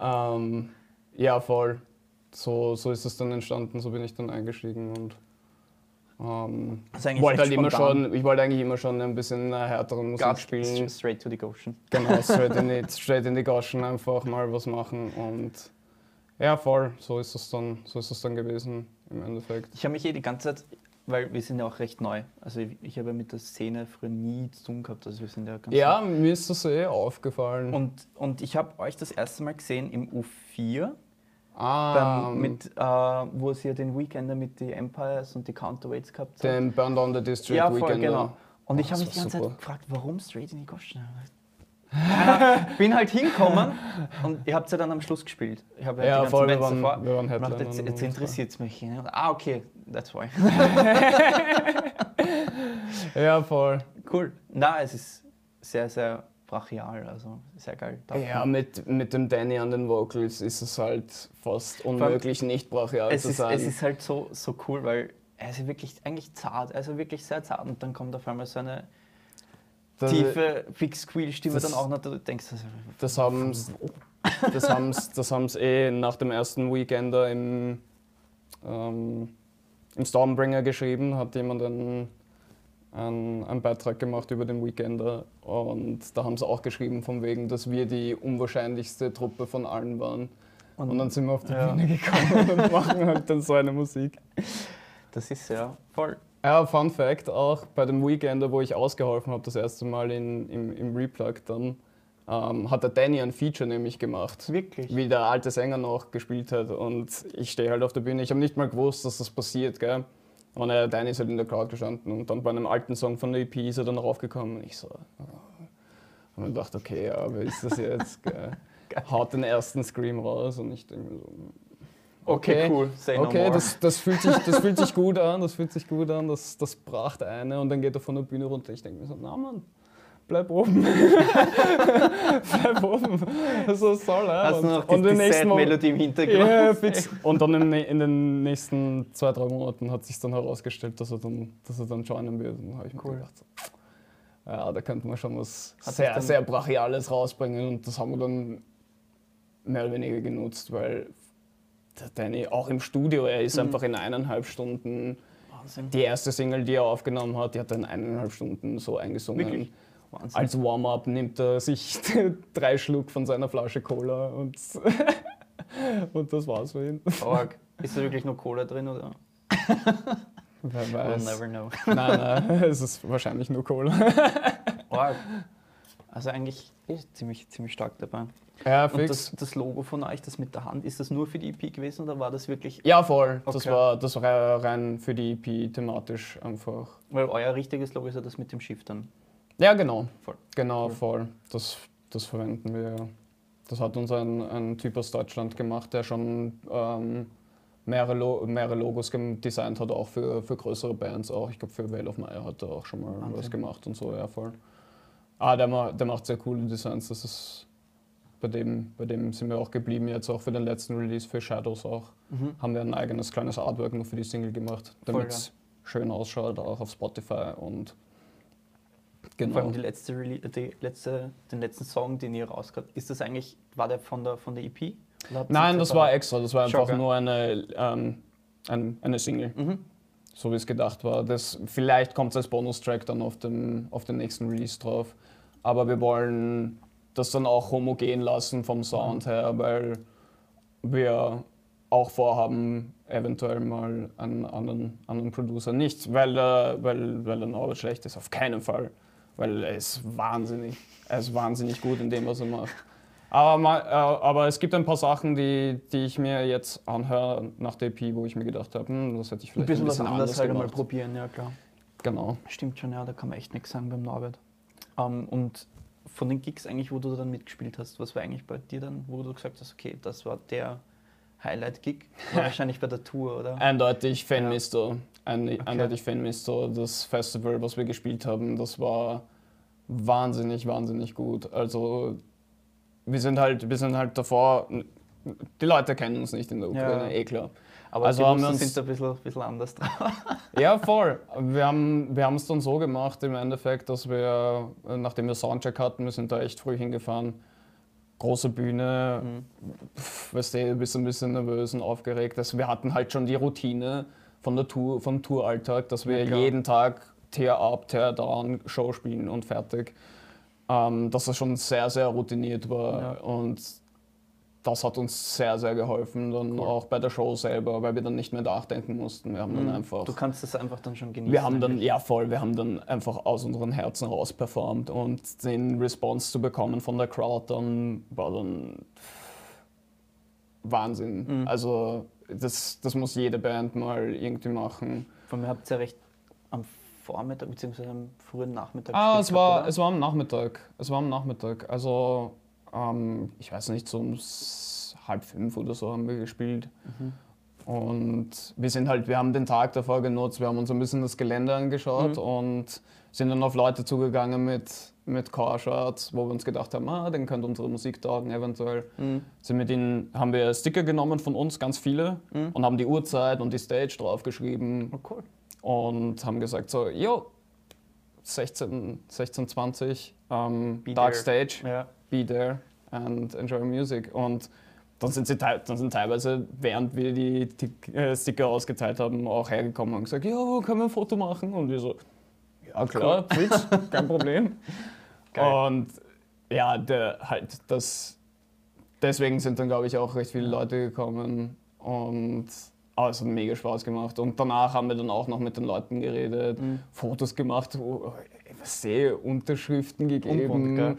ähm, ja, voll. So, so ist es dann entstanden, so bin ich dann eingestiegen und ähm, Das wollte halt immer schon, ich wollte eigentlich immer schon ein bisschen äh, härteren Musik Gas spielen. straight to the Goshen. Genau, straight in, die, straight in die Goschen einfach mal was machen und ja, voll, so ist es dann, so ist es dann gewesen im Endeffekt. Ich habe mich eh die ganze Zeit, weil wir sind ja auch recht neu. Also ich, ich habe ja mit der Szene früher nie zu tun gehabt. Also wir sind ja ganz Ja, mir ist das eh aufgefallen. Und, und ich habe euch das erste Mal gesehen im U4 Ah, Beim, mit, äh, wo sie ja den Weekender mit die Empires und die Counterweights gehabt hat. den Burn Down the District ja, voll, Weekend. genau. Und Oh, ich habe das mich die ganze super. Zeit gefragt, warum straight in die Goschen? bin halt hingekommen und ihr habt ja dann am Schluss gespielt. Ich habe Ja, die voll, wir waren- davor. wir waren und dachte, jetzt, jetzt interessiert es mich. ne? Ah, okay, that's why. Ja, voll. cool. Na, es ist sehr, sehr brachial, also sehr geil. Darf Ja, mit, mit dem Danny an den Vocals ist es halt fast unmöglich, nicht brachial es zu ist, sein. es ist halt so, so cool, weil er ist wirklich eigentlich zart, ja wirklich sehr zart und dann kommt auf einmal so eine Das- tiefe Big Squeal Stimme dann auch noch, du denkst, also, Das haben das haben's, das haben's eh nach dem ersten Weekender im, ähm, im Stormbringer geschrieben, hat jemand einen, einen, einen Beitrag gemacht über den Weekender und da haben sie auch geschrieben von wegen, dass wir die unwahrscheinlichste Truppe von allen waren. Und, dann sind wir auf die Ja. Bühne gekommen und machen halt dann so eine Musik. das ist ja voll. Ja, Fun Fact auch, bei dem Weekender, wo ich ausgeholfen habe, das erste Mal in, im, im Replug dann, ähm, hat der Danny ein Feature nämlich gemacht. Wirklich? Wie der alte Sänger noch gespielt hat. Und ich stehe halt auf der Bühne. Ich habe nicht mal gewusst, dass das passiert, gell. Und der Danny ist halt in der Crowd gestanden. Und dann bei einem alten Song von der EP ist er dann raufgekommen. Und ich so. Oh. Und dann dachte okay, ja, wer ist das jetzt? Haut den ersten Scream raus und ich denke mir so. Okay, cool. Say no Okay, more. das, das, fühlt sich, das fühlt sich gut an, das fühlt sich gut an, das, das bracht eine und dann geht er von der Bühne runter. Ich denke mir so, na Mann, bleib oben. bleib oben. So soll er. Hast du noch und die, die Sad-Melodie im Hintergrund? Ja, fix. Und dann in, in den nächsten zwei, drei Monaten hat sich dann herausgestellt, dass er dann, dass er dann joinen wird. Und dann habe ich mir Cool. gedacht, so, ja, da könnte man schon was Hat sehr, sehr Brachiales rausbringen. Und das haben wir dann mehr oder weniger genutzt, weil der Danny auch im Studio, er ist Mhm. einfach in eineinhalb Stunden. Wahnsinn. Die erste Single, die er aufgenommen hat, die hat er in eineinhalb Stunden so eingesungen. Wirklich? Wahnsinn. Als Warm-up nimmt er sich drei Schluck von seiner Flasche Cola und, und das war's für ihn. Org. Ist da wirklich nur Cola drin oder? Wer We'll weiß. never know. Nein, nein, es ist wahrscheinlich nur Cola. Org. Also eigentlich ist ziemlich, ziemlich stark dabei. Ja, Und fix. das, das Logo von euch, das mit der Hand, ist das nur für die EP gewesen oder war das wirklich? ja, voll. Das, Okay. war, das war rein für die EP thematisch einfach. Weil euer richtiges Logo ist ja das mit dem Schiff dann. Ja, genau. Voll. Genau, Cool. voll. Das, das verwenden wir. Das hat uns ein, ein Typ aus Deutschland gemacht, der schon ähm, mehrere, Lo mehrere Logos designt hat, auch für, für größere Bands. Auch. Ich glaube, für Vale of Meyer hat er auch schon mal Wahnsinn. was gemacht und so, ja, voll. Ah, der, ma der macht sehr coole Designs. Das ist bei dem, bei dem sind wir auch geblieben, jetzt auch für den letzten Release für Shadows auch. Haben wir ein eigenes kleines Artwork nur für die Single gemacht, damit es schön ausschaut, auch auf Spotify und Vor genau. allem die letzte, die letzte, den letzten Song, den ihr rausgehabt ist das eigentlich, war der von der, von der EP? Nein, das war extra. Das war einfach nur eine, ähm, ein, eine Single, Mhm. so wie es gedacht war. Das, vielleicht kommt es als Bonustrack dann auf, dem, auf den nächsten Release drauf. Aber wir wollen das dann auch homogen lassen vom Sound her, weil wir auch vorhaben, eventuell mal einen anderen, anderen Producer. Nicht, weil der, weil, weil der Norbert schlecht ist, auf keinen Fall. Weil er ist wahnsinnig, er ist wahnsinnig gut in dem, was er macht. Aber, mal, äh, aber es gibt ein paar Sachen, die, die ich mir jetzt anhöre nach der EP, wo ich mir gedacht habe, hm, das hätte ich Ein vielleicht bisschen was anderes halt einmal gemacht. probieren, ja klar. Genau. Stimmt schon, ja, da kann man echt nichts sagen beim Norbert. Ähm, und von den Gigs eigentlich, wo du dann mitgespielt hast, was war eigentlich bei dir dann, wo du gesagt hast, okay, das war der Highlight-Gig? Wahrscheinlich bei der Tour, oder? Eindeutig Ja. Fanmisto. Ein, Eindeutig Fanmisto. Das Festival, was wir gespielt haben, das war wahnsinnig, wahnsinnig gut. Also wir sind halt, wir sind halt davor, die Leute kennen uns nicht in der Ukraine, Ja. eh klar. Aber also die Russen uns- sind da ein bisschen, bisschen anders drauf. Ja, voll. Wir haben wir es dann so gemacht im Endeffekt, dass wir, nachdem wir Soundcheck hatten, wir sind da echt früh hingefahren, große Bühne, pf, weißt du, bist ein bisschen nervös und aufgeregt. Also wir hatten halt schon die Routine von der Tour, vom Touralltag, dass wir Ja, jeden Tag Tear up, Tear down, Show spielen und fertig. Ähm, dass das schon sehr, sehr routiniert war Ja. und das hat uns sehr, sehr geholfen, dann Cool. auch bei der Show selber, weil wir dann nicht mehr nachdenken mussten. Wir haben dann einfach Mhm. Du kannst das einfach dann schon genießen. wir haben dann, eigentlich. ja voll, wir haben dann einfach aus unseren Herzen raus performt und den Response zu bekommen von der Crowd dann war dann Wahnsinn. Mhm. Also das, das muss jede Band mal irgendwie machen. Von mir habt ihr ja recht am Vormittag bzw. am frühen Nachmittag Ah, es war, oder? es war am Nachmittag. Es war am Nachmittag. Also, ähm, ich weiß nicht, so um halb fünf oder so haben wir gespielt. Mhm. Und wir sind halt, wir haben den Tag davor genutzt, wir haben uns ein bisschen das Gelände angeschaut Mhm. und sind dann auf Leute zugegangen mit, mit Car-Shirts, wo wir uns gedacht haben, ah, den könnte unsere Musik taugen eventuell. Mhm. Sind mit ihnen, haben wir Sticker genommen von uns, ganz viele, Mhm. und haben die Uhrzeit und die Stage draufgeschrieben Oh, cool. und haben gesagt so, jo, 16, 16 20, ähm, Dark there. Stage, Ja. Be there and enjoy music. Und dann sind sie dann sind teilweise, während wir die äh, Sticker ausgeteilt haben, auch hergekommen und gesagt, ja, können wir ein Foto machen? Und wir so, ja klar, Twitch, kein Problem. Geil. Und ja, der, halt das, deswegen sind dann, glaube ich, auch recht viele Leute gekommen und aber es hat mega Spaß gemacht. Und danach haben wir dann auch noch mit den Leuten geredet, Mhm. Fotos gemacht, oh, ich sehe Unterschriften gegeben. Unbunt,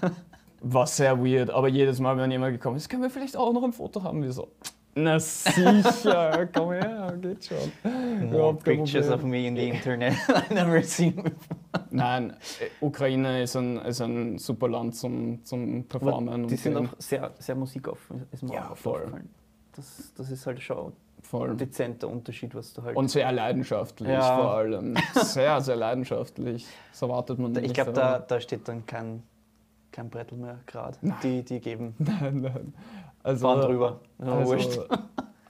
War sehr weird, aber jedes Mal, wenn jemand gekommen ist, können wir vielleicht auch noch ein Foto haben. Wir so, na sicher, komm her, geht schon. More pictures of me in the internet I never seen before. Nein, äh, Ukraine ist ein, ist ein super Land zum, zum Performen. Aber die sind auch sehr, sehr musikoffen, ist mir Ja, auch voll. aufgefallen. Das, das ist halt schon voll. ein dezenter Unterschied, was du halt. Und sehr leidenschaftlich Ja. vor allem. Sehr, sehr leidenschaftlich. Das erwartet man ich nicht. glaube, aber- da, da steht dann kein, kein Brettel mehr gerade. Die, die geben Nein, nein. Also, fahren drüber. Ja, wurscht. Also,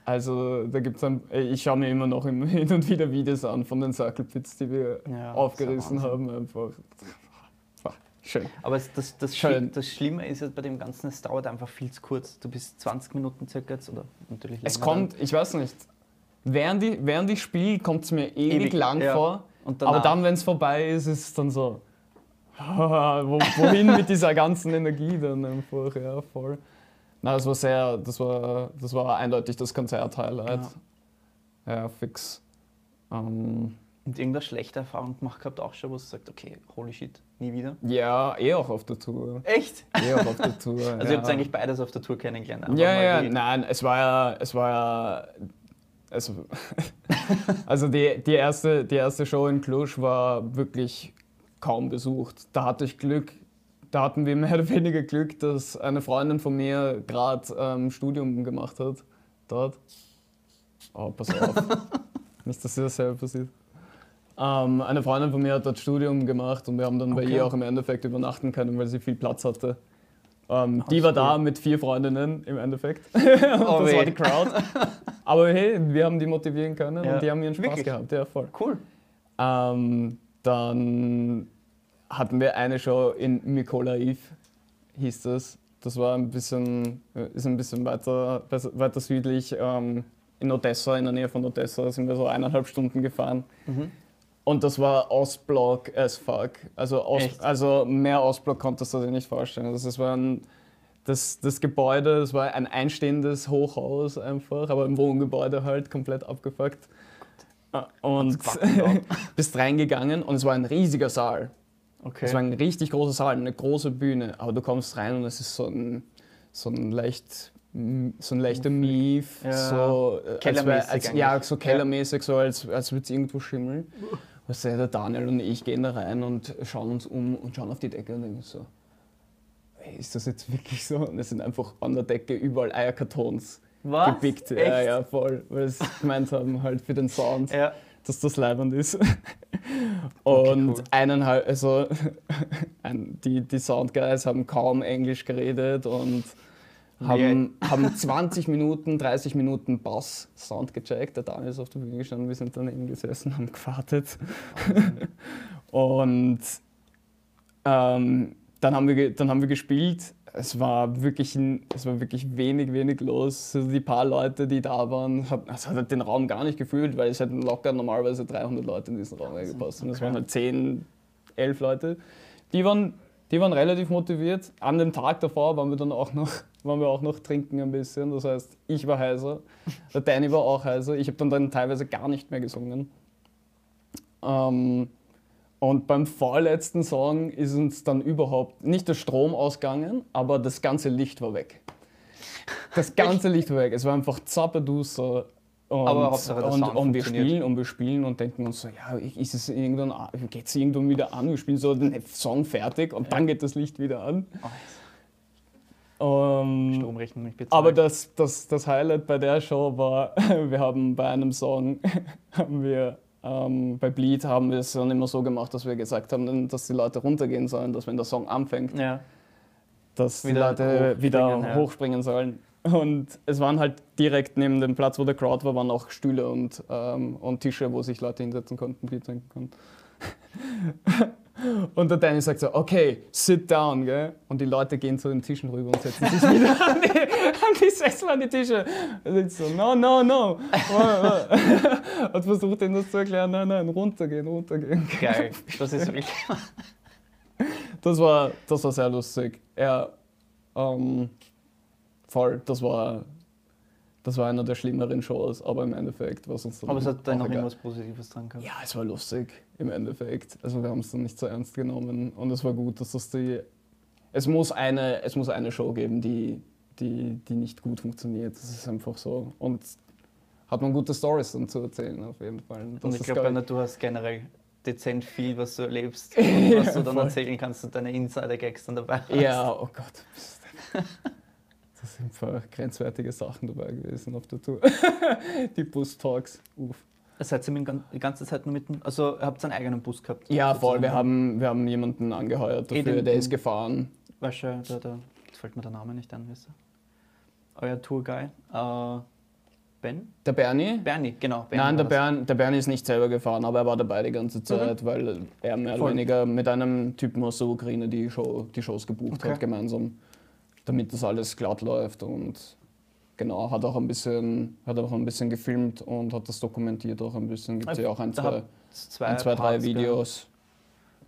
also da gibt es dann, ich schaue mir immer noch hin und wieder Videos an von den Circle Pits, die wir Ja, aufgerissen haben. Einfach. Schön. Aber das, das, Schön. Das Schlimme ist jetzt bei dem Ganzen, es dauert einfach viel zu kurz. Du bist 20 Minuten circa jetzt oder natürlich länger. Es kommt, ich weiß nicht, während ich, während ich spiele, kommt es mir ewig, Ewig, lang ja. vor. Aber dann, wenn es vorbei ist, ist es dann so. wo, wohin mit dieser ganzen Energie dann einfach, ja, voll. Na, das war sehr, das war, das war eindeutig das Konzert-Highlight. Ja, fix. Ähm, Und irgendeine schlechte Erfahrung gemacht gehabt auch schon, wo du sagst, okay, holy shit, nie wieder. ja, eh auch auf der Tour. Echt? Eh auch auf der Tour. Also ja. ihr habt eigentlich beides auf der Tour kennengelernt. Ja, ja, die- nein, es war ja, es war ja, also, also die, die, erste, die erste Show in Cluj war wirklich kaum besucht. Da hatte ich Glück, da hatten wir mehr oder weniger Glück, dass eine Freundin von mir gerade ähm, Studium gemacht hat dort. Oh, pass auf, nicht, dass dir das selber passiert. Ähm, eine Freundin von mir hat dort Studium gemacht und wir haben dann bei Okay. ihr auch im Endeffekt übernachten können, weil sie viel Platz hatte. Ähm, die war da cool. mit vier Freundinnen im Endeffekt. Oh, das weh. war die Crowd. Aber hey, wir haben die motivieren können Ja. und die haben ihren Spaß Wirklich? gehabt. Ja, voll. Cool. Ähm, dann hatten wir eine Show in Mykolaiv, hieß das. Das war ein bisschen, ist ein bisschen weiter, weiter südlich. Ähm, in Odessa, in der Nähe von Odessa, sind wir so eineinhalb Stunden gefahren. Mhm. Und das war Ostblock as fuck. Also, Ost, also mehr Ostblock konntest du dir nicht vorstellen. Also das war ein, das, das Gebäude, das war ein einstehendes Hochhaus einfach, aber im Wohngebäude halt komplett abgefuckt. Äh, Und bist reingegangen und es war ein riesiger Saal. Okay. Es war ein richtig großer Saal, eine große Bühne. Aber du kommst rein und es ist so ein, so ein leicht so ein leichter Mief, Ja. so äh, als Kellermäßig wär- als, ja, so kellermäßig, so als, als würde es irgendwo schimmeln. Was der Daniel und ich gehen da rein und schauen uns um und schauen auf die Decke und denken so, ist das jetzt wirklich so? Und es sind einfach an der Decke überall Eierkartons Was? gepickt. Echt? Ja, ja, voll. Weil sie gemeint haben, halt für den Sound Ja. dass das leibend ist. Okay, Und cool. eineinhalb, also ein, die, die Soundguys haben kaum Englisch geredet und haben, haben 20 Minuten, 30 Minuten Bass-Sound gecheckt. Der Daniel ist auf der Bühne gestanden, wir sind daneben gesessen, haben gewartet. und ähm, dann, haben wir, dann haben wir gespielt. Es war wirklich, ein, es war wirklich wenig, wenig los. Also die paar Leute, die da waren, hat, es hat den Raum gar nicht gefühlt, weil es hätten locker normalerweise 300 Leute in diesen Raum reingepasst. Und es okay. waren halt 10, 11 Leute. Die waren, die waren relativ motiviert. An dem Tag davor waren wir dann auch noch, waren wir auch noch trinken ein bisschen. Das heißt, ich war heiser, der Danny war auch heiser. Ich habe dann, dann teilweise gar nicht mehr gesungen. Ähm, und beim vorletzten Song ist uns dann überhaupt nicht der Strom ausgegangen, aber das ganze Licht war weg. Das ganze Licht war weg. Es war einfach zapperduster. Und, Aber Hauptsache der und, Sound und wir spielen und wir spielen und denken uns so, ja, ist es irgendwann, geht es irgendwann wieder an? Wir spielen so den Song fertig und dann geht das Licht wieder an. Ähm, Stromrechnung nicht bezahlt. aber das, das, das Highlight bei der Show war, wir haben bei einem Song, haben wir, ähm, bei Bleed haben wir es dann immer so gemacht, dass wir gesagt haben, dass die Leute runtergehen sollen, dass wenn der Song anfängt, ja. dass Wieder die Leute wieder hochspringen, ja. hochspringen sollen. Und es waren halt direkt neben dem Platz, wo der Crowd war, waren auch Stühle und, ähm, und Tische, wo sich Leute hinsetzen konnten, Bier trinken konnten. Und der Danny sagt so, okay, sit down, gell? Und die Leute gehen zu den Tischen rüber und setzen sich wieder an die, an die Sessel, an die Tische. Und ich so, no, no, no. Und versucht ihnen das zu erklären, nein, nein, runtergehen, runtergehen. Geil. Das ist wirklich. Das war, das war sehr lustig. Ja, ähm, voll, das war, das war einer der schlimmeren Shows, aber im Endeffekt war es uns dann Aber es hat dann auch noch irgendwas Positives dran gehabt. Ja, es war lustig im Endeffekt. Also wir haben es dann nicht so ernst genommen und es war gut, dass das die. Es muss eine, es muss eine Show geben, die, die, die nicht gut funktioniert. Das ist einfach so. Und hat man gute Stories dann zu erzählen, auf jeden Fall. Das Und ich glaube, geil. du hast generell dezent viel, was du erlebst, und was du dann voll. erzählen kannst und deine Insider-Gags dann dabei hast. Ja, oh Gott. Das sind voll grenzwertige Sachen dabei gewesen auf der Tour. Die Bus-Talks. Uff. Seid ihr die ganze Zeit nur mit dem, also ihr habt einen eigenen Bus gehabt? Ja, voll. Wir haben, wir haben jemanden angeheuert Eh, dafür, den- der ist gefahren. Weißt du, da, da, jetzt fällt mir der Name nicht ein, wisst ihr? Euer Tourguy, äh, Ben? Der Bernie? Bernie, genau. Bernie Nein, der, das. Bern, der Bernie ist nicht selber gefahren, aber er war dabei die ganze Zeit, weil er mehr oder Voll. weniger mit einem Typen aus der Ukraine die, Show, die Shows gebucht Okay. hat, gemeinsam, damit das alles glatt läuft und genau, hat auch ein bisschen, hat auch ein bisschen gefilmt und hat das dokumentiert auch ein bisschen. Gibt es ja auch ein, zwei, zwei, ein, zwei drei? Videos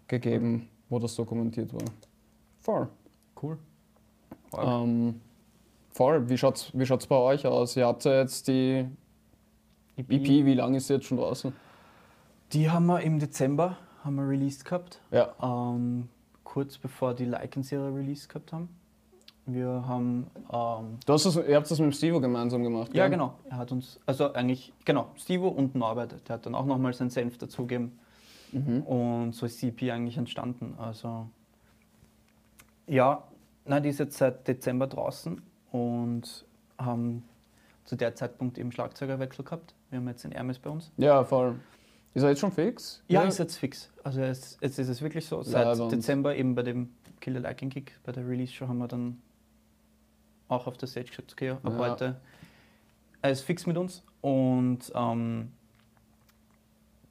gegeben, wo das dokumentiert war. Voll. Cool. Voll. Ähm, voll. Wie schaut's, wie schaut's bei euch aus? Ihr habt ja jetzt die EP, wie lange ist sie jetzt schon draußen? Die haben wir im Dezember haben wir released gehabt, Ja. ähm, kurz bevor die Lycans ihre Release gehabt haben. Wir haben, ähm, Du hast das, ihr habt das mit Stevo gemeinsam gemacht, ja gell? genau, er hat uns, also eigentlich, genau, Stivo und Norbert, der hat dann auch nochmal seinen Senf dazugegeben. Mhm. Und so ist die EP eigentlich entstanden. Also ja, nein, die ist jetzt seit Dezember draußen und haben zu der Zeitpunkt eben Schlagzeugerwechsel gehabt. Wir haben jetzt den Hermes bei uns. Ja, voll. Ist er jetzt schon fix? Ja, ist jetzt fix. Also jetzt, jetzt ist es wirklich so. Seit. Dezember eben bei dem Killer Liking Kick, bei der Release-Show haben wir dann auch auf der Stage gesagt, okay, ab Ja. heute er ist fix mit uns und ähm,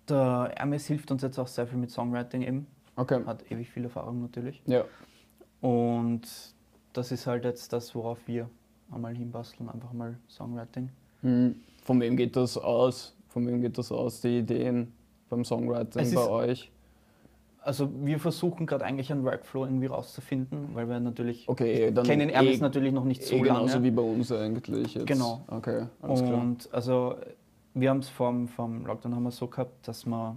der Hermes hilft uns jetzt auch sehr viel mit Songwriting eben. Okay. Hat ewig viel Erfahrung natürlich. Ja. Und das ist halt jetzt das, worauf wir einmal hinbasteln, einfach mal Songwriting. Hm. Von wem geht das aus? Von wem geht das aus, die Ideen beim Songwriting Es bei euch? Also wir versuchen gerade eigentlich einen Workflow irgendwie rauszufinden, weil wir natürlich Okay, dann kennen Hermes eh, natürlich noch nicht so eh genauso lange. wie bei uns eigentlich jetzt. Genau. Okay, alles klar. Und also wir haben es vom, vom Lockdown haben wir so gehabt, dass wir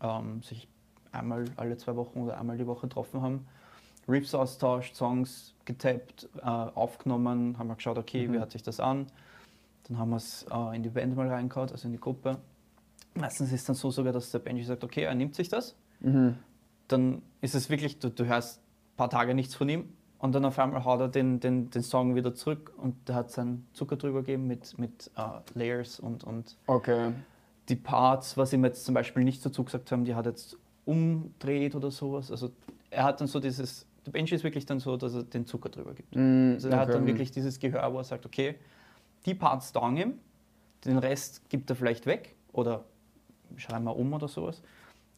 ähm, sich einmal alle zwei Wochen oder einmal die Woche getroffen haben, Riffs austauscht, Songs getappt, äh, aufgenommen, haben wir geschaut, okay, Mhm. wie hört sich das an? Dann haben wir es äh, in die Band mal reingehauen, also in die Gruppe. Meistens ist es dann so sogar, dass der Benji sagt, okay, er nimmt sich das. Mhm. Dann ist es wirklich, du, du hörst ein paar Tage nichts von ihm und dann auf einmal haut er den, den, den Song wieder zurück und der hat seinen Zucker drüber gegeben mit, mit äh, Layers und, und Okay. die Parts, was ihm jetzt zum Beispiel nicht dazu gesagt haben, die hat jetzt umdreht oder sowas. Also er hat dann so dieses, der Benji ist wirklich dann so, dass er den Zucker drüber gibt. Mhm, Also er hat okay. dann wirklich dieses Gehör, wo er sagt, okay, die Parts taugen ihm, den Rest gibt er vielleicht weg oder schreiben wir um oder sowas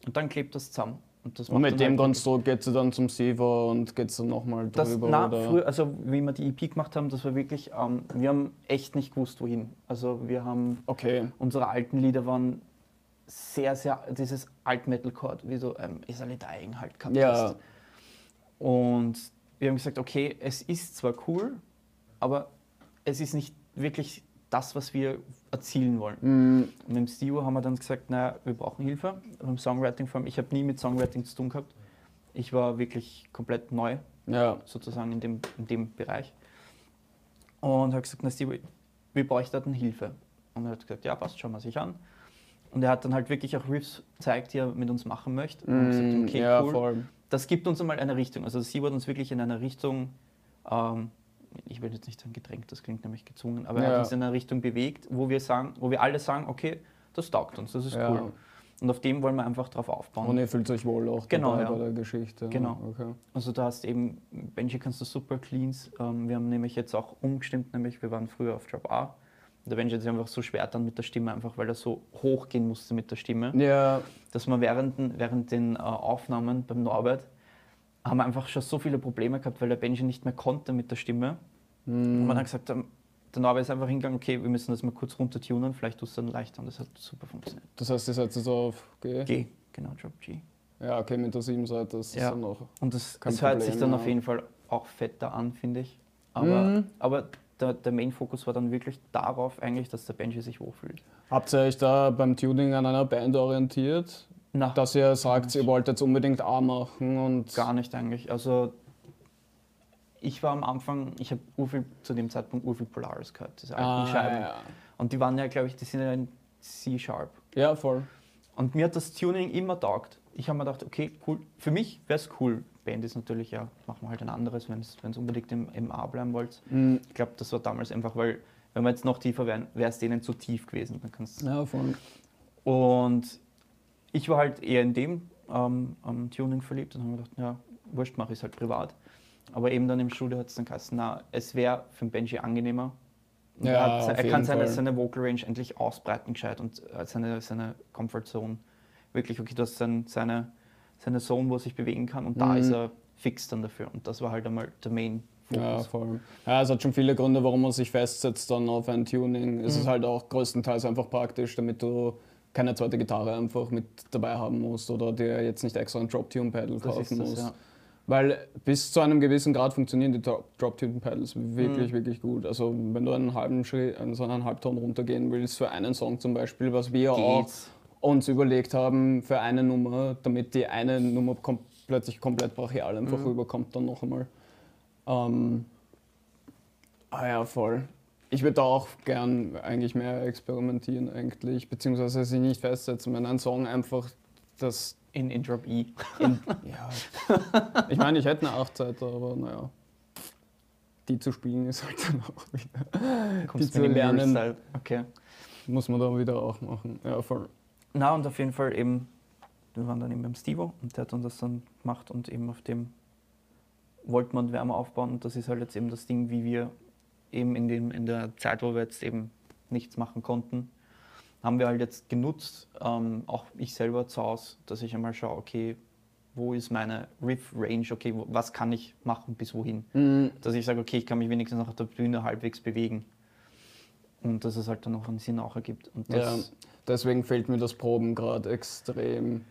und dann klebt das zusammen. Und, das Und mit dem halt dann so geht sie dann zum Sivo und geht dann nochmal das, drüber? na, oder? früher, also wie wir die EP gemacht haben, das war wirklich, ähm, wir haben echt nicht gewusst, wohin. Also wir haben Okay. unsere alten Lieder waren sehr, sehr, dieses Alt-Metal-Chord, wie so ähm, Dying halt gehabt Ja. hast. Und wir haben gesagt, okay, es ist zwar cool, aber es ist nicht wirklich das, was wir erzielen wollen. Mhm. Und mit Steve haben wir dann gesagt, naja, wir brauchen Hilfe beim Songwriting. Vor allem, ich habe nie mit Songwriting zu tun gehabt. Ich war wirklich komplett neu Ja. sozusagen in dem, in dem Bereich. und hat gesagt, na Steve, wir bräuchten Hilfe. Und er hat gesagt, ja, passt, schauen wir sich an. Und er hat dann halt wirklich auch Riffs gezeigt, die er mit uns machen möchte. Und Mm, gesagt, okay, ja, cool. voll. Das gibt uns einmal eine Richtung. Also sie hat uns wirklich in einer Richtung, ähm, ich will jetzt nicht sagen gedrängt, das klingt nämlich gezwungen, aber er Ja. uns in einer Richtung bewegt, wo wir sagen, wo wir alle sagen, okay, das taugt uns, das ist Ja. cool. Und auf dem wollen wir einfach drauf aufbauen. Und ihr fühlt euch wohl auch Genau, dabei ja. bei der Geschichte. Genau. Okay. Also da hast eben, Benji kannst du super cleans. Ähm, wir haben nämlich jetzt auch umgestimmt, nämlich wir waren früher auf Drop A. Der Benji hat sich einfach so schwer dann mit der Stimme, einfach weil er so hoch gehen musste mit der Stimme, Ja, dass wir während, den- während den äh, Aufnahmen beim Norbert haben wir einfach schon so viele Probleme gehabt, weil der Benji nicht mehr konnte mit der Stimme. Und man hat gesagt, ähm, der Norbert ist einfach hingegangen, okay, wir müssen das mal kurz runtertunen, vielleicht tust du dann leichter und das hat super funktioniert. das heißt, ihr seid jetzt auf G? G, genau, Drop G. Ja, okay, mit der 7 Seite ist das Ja. dann noch. Und das, das hört sich dann auf jeden Fall auch fetter an, finde ich. Aber, Mhm. aber der, der Main-Fokus war dann wirklich darauf eigentlich, dass der Benji sich wohlfühlt. Habt ihr euch da beim Tuning an einer Band orientiert? Na, Dass ihr sagt, ihr wollt jetzt unbedingt A machen und. gar nicht eigentlich. Also ich war am Anfang, ich habe zu dem Zeitpunkt urviel Polaris gehört, diese alten Ah, Scheiben. ja. Und die waren ja, glaube ich, die sind ja in C-Sharp. ja, voll. Und mir hat das Tuning immer taugt. Ich habe mir gedacht, okay, cool. Für mich wäre es cool. Band ist natürlich, ja, machen wir halt ein anderes, wenn es unbedingt im, im A bleiben wollt. Mhm. Ich glaube, das war damals einfach, weil, wenn wir jetzt noch tiefer wären, wäre es denen zu tief gewesen. Dann kannst Ja, voll. und ich war halt eher in dem ähm, Tuning verliebt und habe mir gedacht, ja, wurscht, mache ich es halt privat. Aber eben dann im Studio hat es dann geheißen, na, es wäre für den Benji angenehmer. Ja, er, auf er kann seine, Fall. seine Vocal Range endlich ausbreiten gescheit und äh, seine, seine Comfort Zone. Wirklich, okay, das ist sein, seine, seine Zone, wo er sich bewegen kann und da Mhm. ist er fix dann dafür. Und das war halt einmal der Main Ja, voll. Ja, es hat schon viele Gründe, warum man sich festsetzt dann auf ein Tuning. Es Mhm. ist halt auch größtenteils einfach praktisch, damit du keine zweite Gitarre einfach mit dabei haben musst oder dir jetzt nicht extra ein Drop-Tune-Pedal kaufen das, musst. ja. Weil bis zu einem gewissen Grad funktionieren die Dro- Drop-Tune-Pedals wirklich, Mhm. wirklich gut. Also wenn du einen halben Schritt, also einen Halbton runtergehen willst für einen Song zum Beispiel, was wir auch Geht's. uns überlegt haben für eine Nummer, damit die eine Nummer kom plötzlich komplett brachial einfach Mhm. rüberkommt dann noch einmal. Ähm, ah ja, voll. Ich würde da auch gern eigentlich mehr experimentieren eigentlich, beziehungsweise sich nicht festsetzen, wenn ein Song einfach das In, in Drop E. in, ja. Ich meine, ich hätte eine 8-Seite, aber naja. Die zu spielen ist halt dann auch wieder. Kommst zu mit dem lernen. Okay. Muss man dann wieder auch machen. Ja, voll. Na, und auf jeden Fall eben, wir waren dann eben beim Stivo und der hat dann das dann gemacht und eben auf dem wollten wir und Wärme aufbauen und das ist halt jetzt eben das Ding, wie wir eben in, dem, in der Zeit, wo wir jetzt eben nichts machen konnten, haben wir halt jetzt genutzt, ähm, auch ich selber zu Hause, dass ich einmal schaue, okay, wo ist meine Riff-Range, okay, wo, was kann ich machen, bis wohin. Mhm. Dass ich sage, okay, ich kann mich wenigstens auf der Bühne halbwegs bewegen. Und dass es halt dann noch einen Sinn auch ergibt. Und Ja, deswegen fehlt mir das Proben gerade extrem,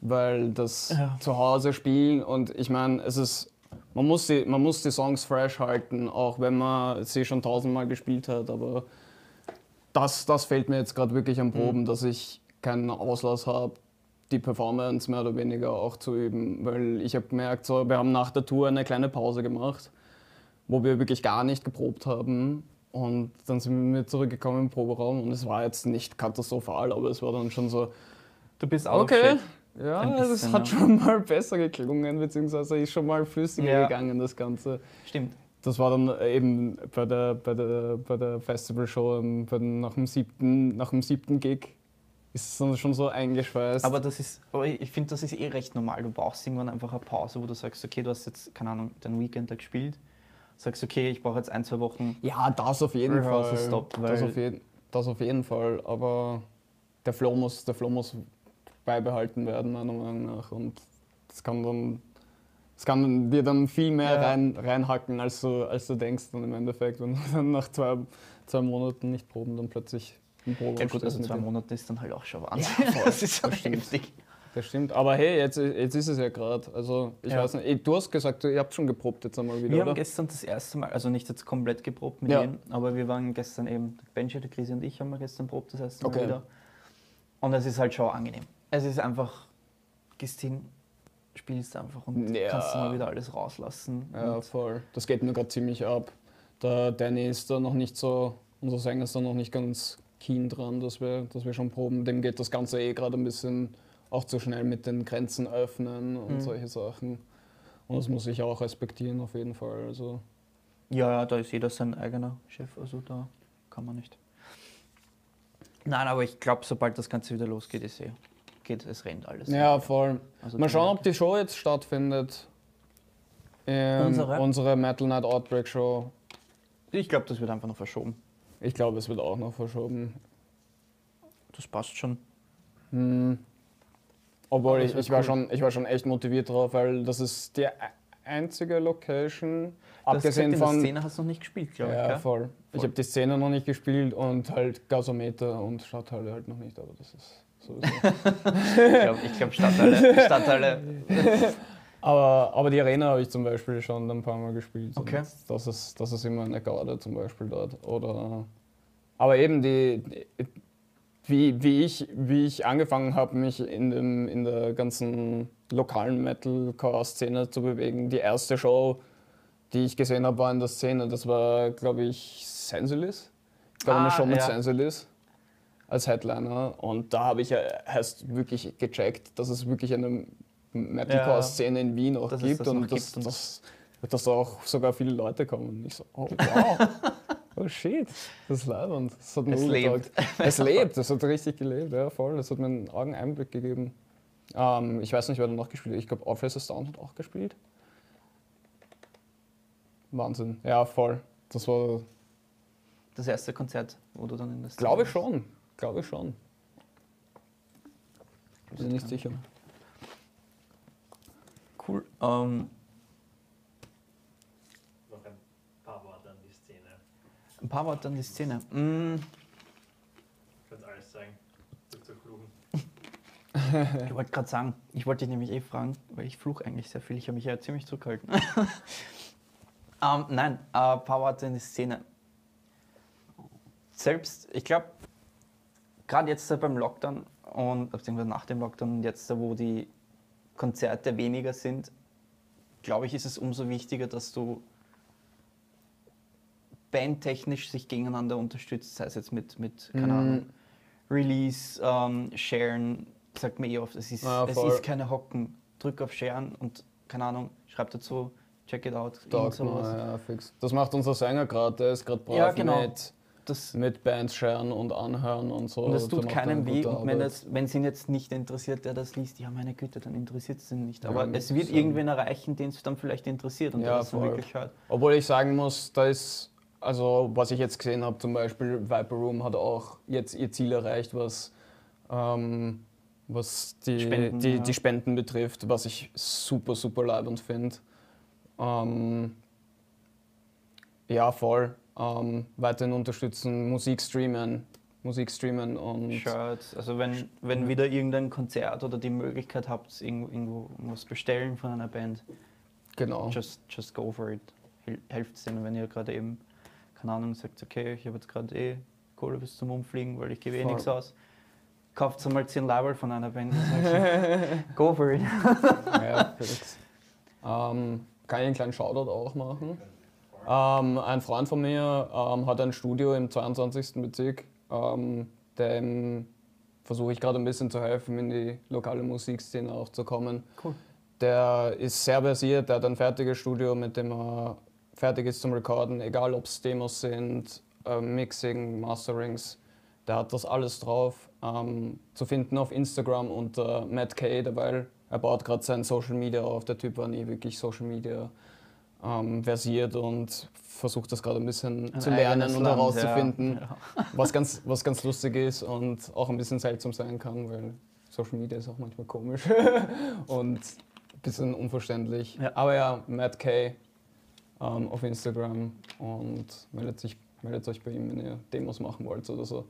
weil das Ja. zu Hause spielen und ich meine, es ist, man muss, die, man muss die Songs fresh halten, auch wenn man sie schon tausendmal gespielt hat, aber das, das fehlt mir jetzt gerade wirklich am Proben, Mhm. dass ich keinen Auslass habe, die Performance mehr oder weniger auch zu üben, weil ich habe gemerkt, so, wir haben nach der Tour eine kleine Pause gemacht, wo wir wirklich gar nicht geprobt haben. Und dann sind wir zurückgekommen im Proberaum und es war jetzt nicht katastrophal, aber es war dann schon so, du bist out of okay, shape. Ja, bisschen, hat ja. schon mal besser geklungen, beziehungsweise ist schon mal flüssiger Ja. gegangen, das Ganze. Stimmt. Das war dann eben bei der, bei der, bei der Festivalshow ähm, nach, dem siebten, nach dem siebten Gig ist es dann schon so eingeschweißt. Aber das ist, aber ich finde, das ist eh recht normal. Du brauchst irgendwann einfach eine Pause, wo du sagst, okay, du hast jetzt, keine Ahnung, den Weekend da gespielt. Sagst, okay, ich brauche jetzt ein, zwei Wochen. ja, das auf jeden Fall. stop, das, auf jeden, das auf jeden Fall. Aber der Flow muss, der Flow muss beibehalten werden, meiner Meinung nach. Und das kann dann. Es kann dir dann viel mehr Ja. rein, reinhacken, als du, als du denkst dann im Endeffekt, wenn du dann nach zwei, zwei Monaten nicht proben, dann plötzlich ein Probe Ja gut, also zwei. Monate ist dann halt auch schon Wahnsinn. das ist das heftig. Das stimmt. Aber hey, jetzt, jetzt ist es ja gerade. Also ich Ja. weiß nicht, du hast gesagt, ihr habt schon geprobt jetzt einmal wieder, Wir haben oder? gestern das erste Mal, also nicht jetzt komplett geprobt mit Ja. jedem, aber wir waren gestern eben, Benji, der Krisi und ich haben wir gestern probt das erste Mal Okay. wieder. Und es ist halt schon angenehm. Es ist einfach, gehst hin, spielst einfach und Ja. kannst mal wieder alles rauslassen. Ja, voll. Das geht mir gerade ziemlich ab. Der Danny ist da noch nicht so, unser Sänger ist da noch nicht ganz keen dran, dass wir, dass wir schon proben. Dem geht das Ganze eh gerade ein bisschen auch zu schnell mit den Grenzen öffnen und Mhm. solche Sachen. Und das muss ich auch respektieren auf jeden Fall. Also Ja, ja, da ist jeder sein eigener Chef, also da kann man nicht. Nein, aber ich glaube, sobald das Ganze wieder losgeht, ist eh, geht, es rennt alles. ja, voll. Also Mal die- schauen, ob die Show jetzt stattfindet. Ähm, Unsere? unsere Metal Night Outbreak Show. Ich glaube, das wird einfach noch verschoben. Ich glaube, es wird auch noch verschoben. Das passt schon. Hm. Obwohl ich, das ich, war cool. schon, ich war schon echt motiviert drauf, weil das ist die einzige Location, Du hast abgesehen von. der Szene hast du noch nicht gespielt, glaube ja, ich. gell? voll. Ich Voll. habe die Szene noch nicht gespielt und halt Gasometer und Stadthalle halt noch nicht, aber das ist sowieso. Ich glaube, glaub, Stadthalle, Stadthalle. aber, aber die Arena habe ich zum Beispiel schon ein paar Mal gespielt. Okay. Das ist, das ist immer eine Garde zum Beispiel dort. Oder, aber eben die, wie, wie, ich, wie ich angefangen habe, mich in, dem, in der ganzen lokalen Metalcore-Szene zu bewegen. Die erste Show, die ich gesehen habe, war in der Szene. Das war, glaube ich, Sensilis. Ich glaube, eine Ah, Show mit ja. Sensilis als Headliner. Und da habe ich ja erst wirklich gecheckt, dass es wirklich eine Metalcore-Szene in Wien auch gibt. das und dass, gibt und- dass, dass da auch sogar viele Leute kommen. Und ich so, oh wow. Oh shit, das ist leibend. Das hat mir Es lebt. Es lebt, es hat richtig gelebt, ja voll. Das hat mir einen argen Einblick gegeben. Ähm, ich weiß nicht, wer da noch gespielt hat. Ich glaube, Officer Sound hat auch gespielt. Wahnsinn, ja voll. Das war, Das erste Konzert, wo du dann in der Szene glaube ich schon, glaube ich schon. Bin nicht sicher. Cool. Ähm, Noch ein paar Worte an die Szene. ein paar Worte an die Szene. Mm, Könnt alles sagen. Zu zu fluchen. ich wollte gerade sagen, ich wollte dich nämlich eh fragen, weil ich fluche eigentlich sehr viel. Ich habe mich ja ziemlich zurückgehalten. ähm, nein, äh, ein paar Worte in die Szene. Selbst, ich glaube, gerade jetzt beim Lockdown und beziehungsweise nach dem Lockdown jetzt, wo die Konzerte weniger sind, glaube ich, ist es umso wichtiger, dass du bandtechnisch sich gegeneinander unterstützt, sei es jetzt mit, mit keine Mhm. Ahnung, Release, ähm, Sharen, sagt mir eh oft, es ist, Ja, es ist keine Hocken. Drück auf Sharen und keine Ahnung, schreib dazu, check it out, Taugt sowas. ja, fix. Das macht unser Sänger gerade, der ist gerade brav Ja, genau. mit, Das, mit Bands scheren und anhören und so. und es Der tut keinem eine weh und wenn es wenn es ihn jetzt nicht interessiert, der das liest, ja meine Güte, dann interessiert es ihn nicht. Aber Ja, es wird so. irgendwen erreichen, den es dann vielleicht interessiert und Ja, der das dann voll. wirklich hört. Obwohl ich sagen muss, da ist, also was ich jetzt gesehen habe, zum Beispiel Viper Room hat auch jetzt ihr Ziel erreicht, was, ähm, was die, Spenden, die, ja. die Spenden betrifft, was ich super, super leibend finde. Ähm, ja, voll. Ähm, weiterhin unterstützen, Musik streamen, Musik streamen und Shirts, also wenn, wenn wieder irgendein Konzert oder die Möglichkeit habt, irgendwo, irgendwo was bestellen von einer Band, genau. just, just go for it. Hel- Helft denen, wenn ihr gerade eben, keine Ahnung, sagt, okay, ich habe jetzt gerade eh Kohle bis zum Umfliegen, weil ich gebe eh nichts aus. Kauft einmal 10 Label von einer Band. go for it. Ja, fix. ähm, kann ich einen kleinen Shoutout auch machen? Ähm, ein Freund von mir ähm, hat ein Studio im 22. Bezirk. Ähm, dem versuche ich gerade ein bisschen zu helfen, in die lokale Musikszene auch zu kommen. Cool. Der ist sehr versiert, der hat ein fertiges Studio, mit dem er fertig ist zum Recorden, egal ob es Demos sind, äh, Mixing, Masterings. Der hat das alles drauf. Ähm, zu finden auf Instagram unter Matt K, weil er baut gerade sein Social Media auf. Der Typ war nie wirklich Social Media ähm, versiert und versucht das gerade ein bisschen Ein zu lernen und herauszufinden, ja. was, ganz, was ganz lustig ist und auch ein bisschen seltsam sein kann, weil Social Media ist auch manchmal komisch und ein bisschen unverständlich. Ja. Aber ja, Matt K ähm, auf Instagram und meldet, sich, meldet euch bei ihm, wenn ihr Demos machen wollt oder so.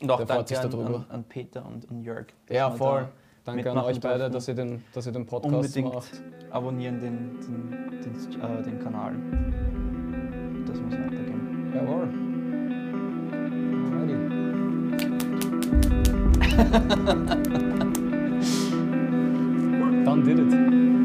Und auch Der freut sich darüber. an, an Peter und, und Jörg. Ja, voll. da Danke an euch beide, dass ihr den, dass ihr den Podcast Unbedingt macht. abonnieren den, den, den, äh, den Kanal. Das muss weitergehen. Jawohl. Alrighty. Done did it.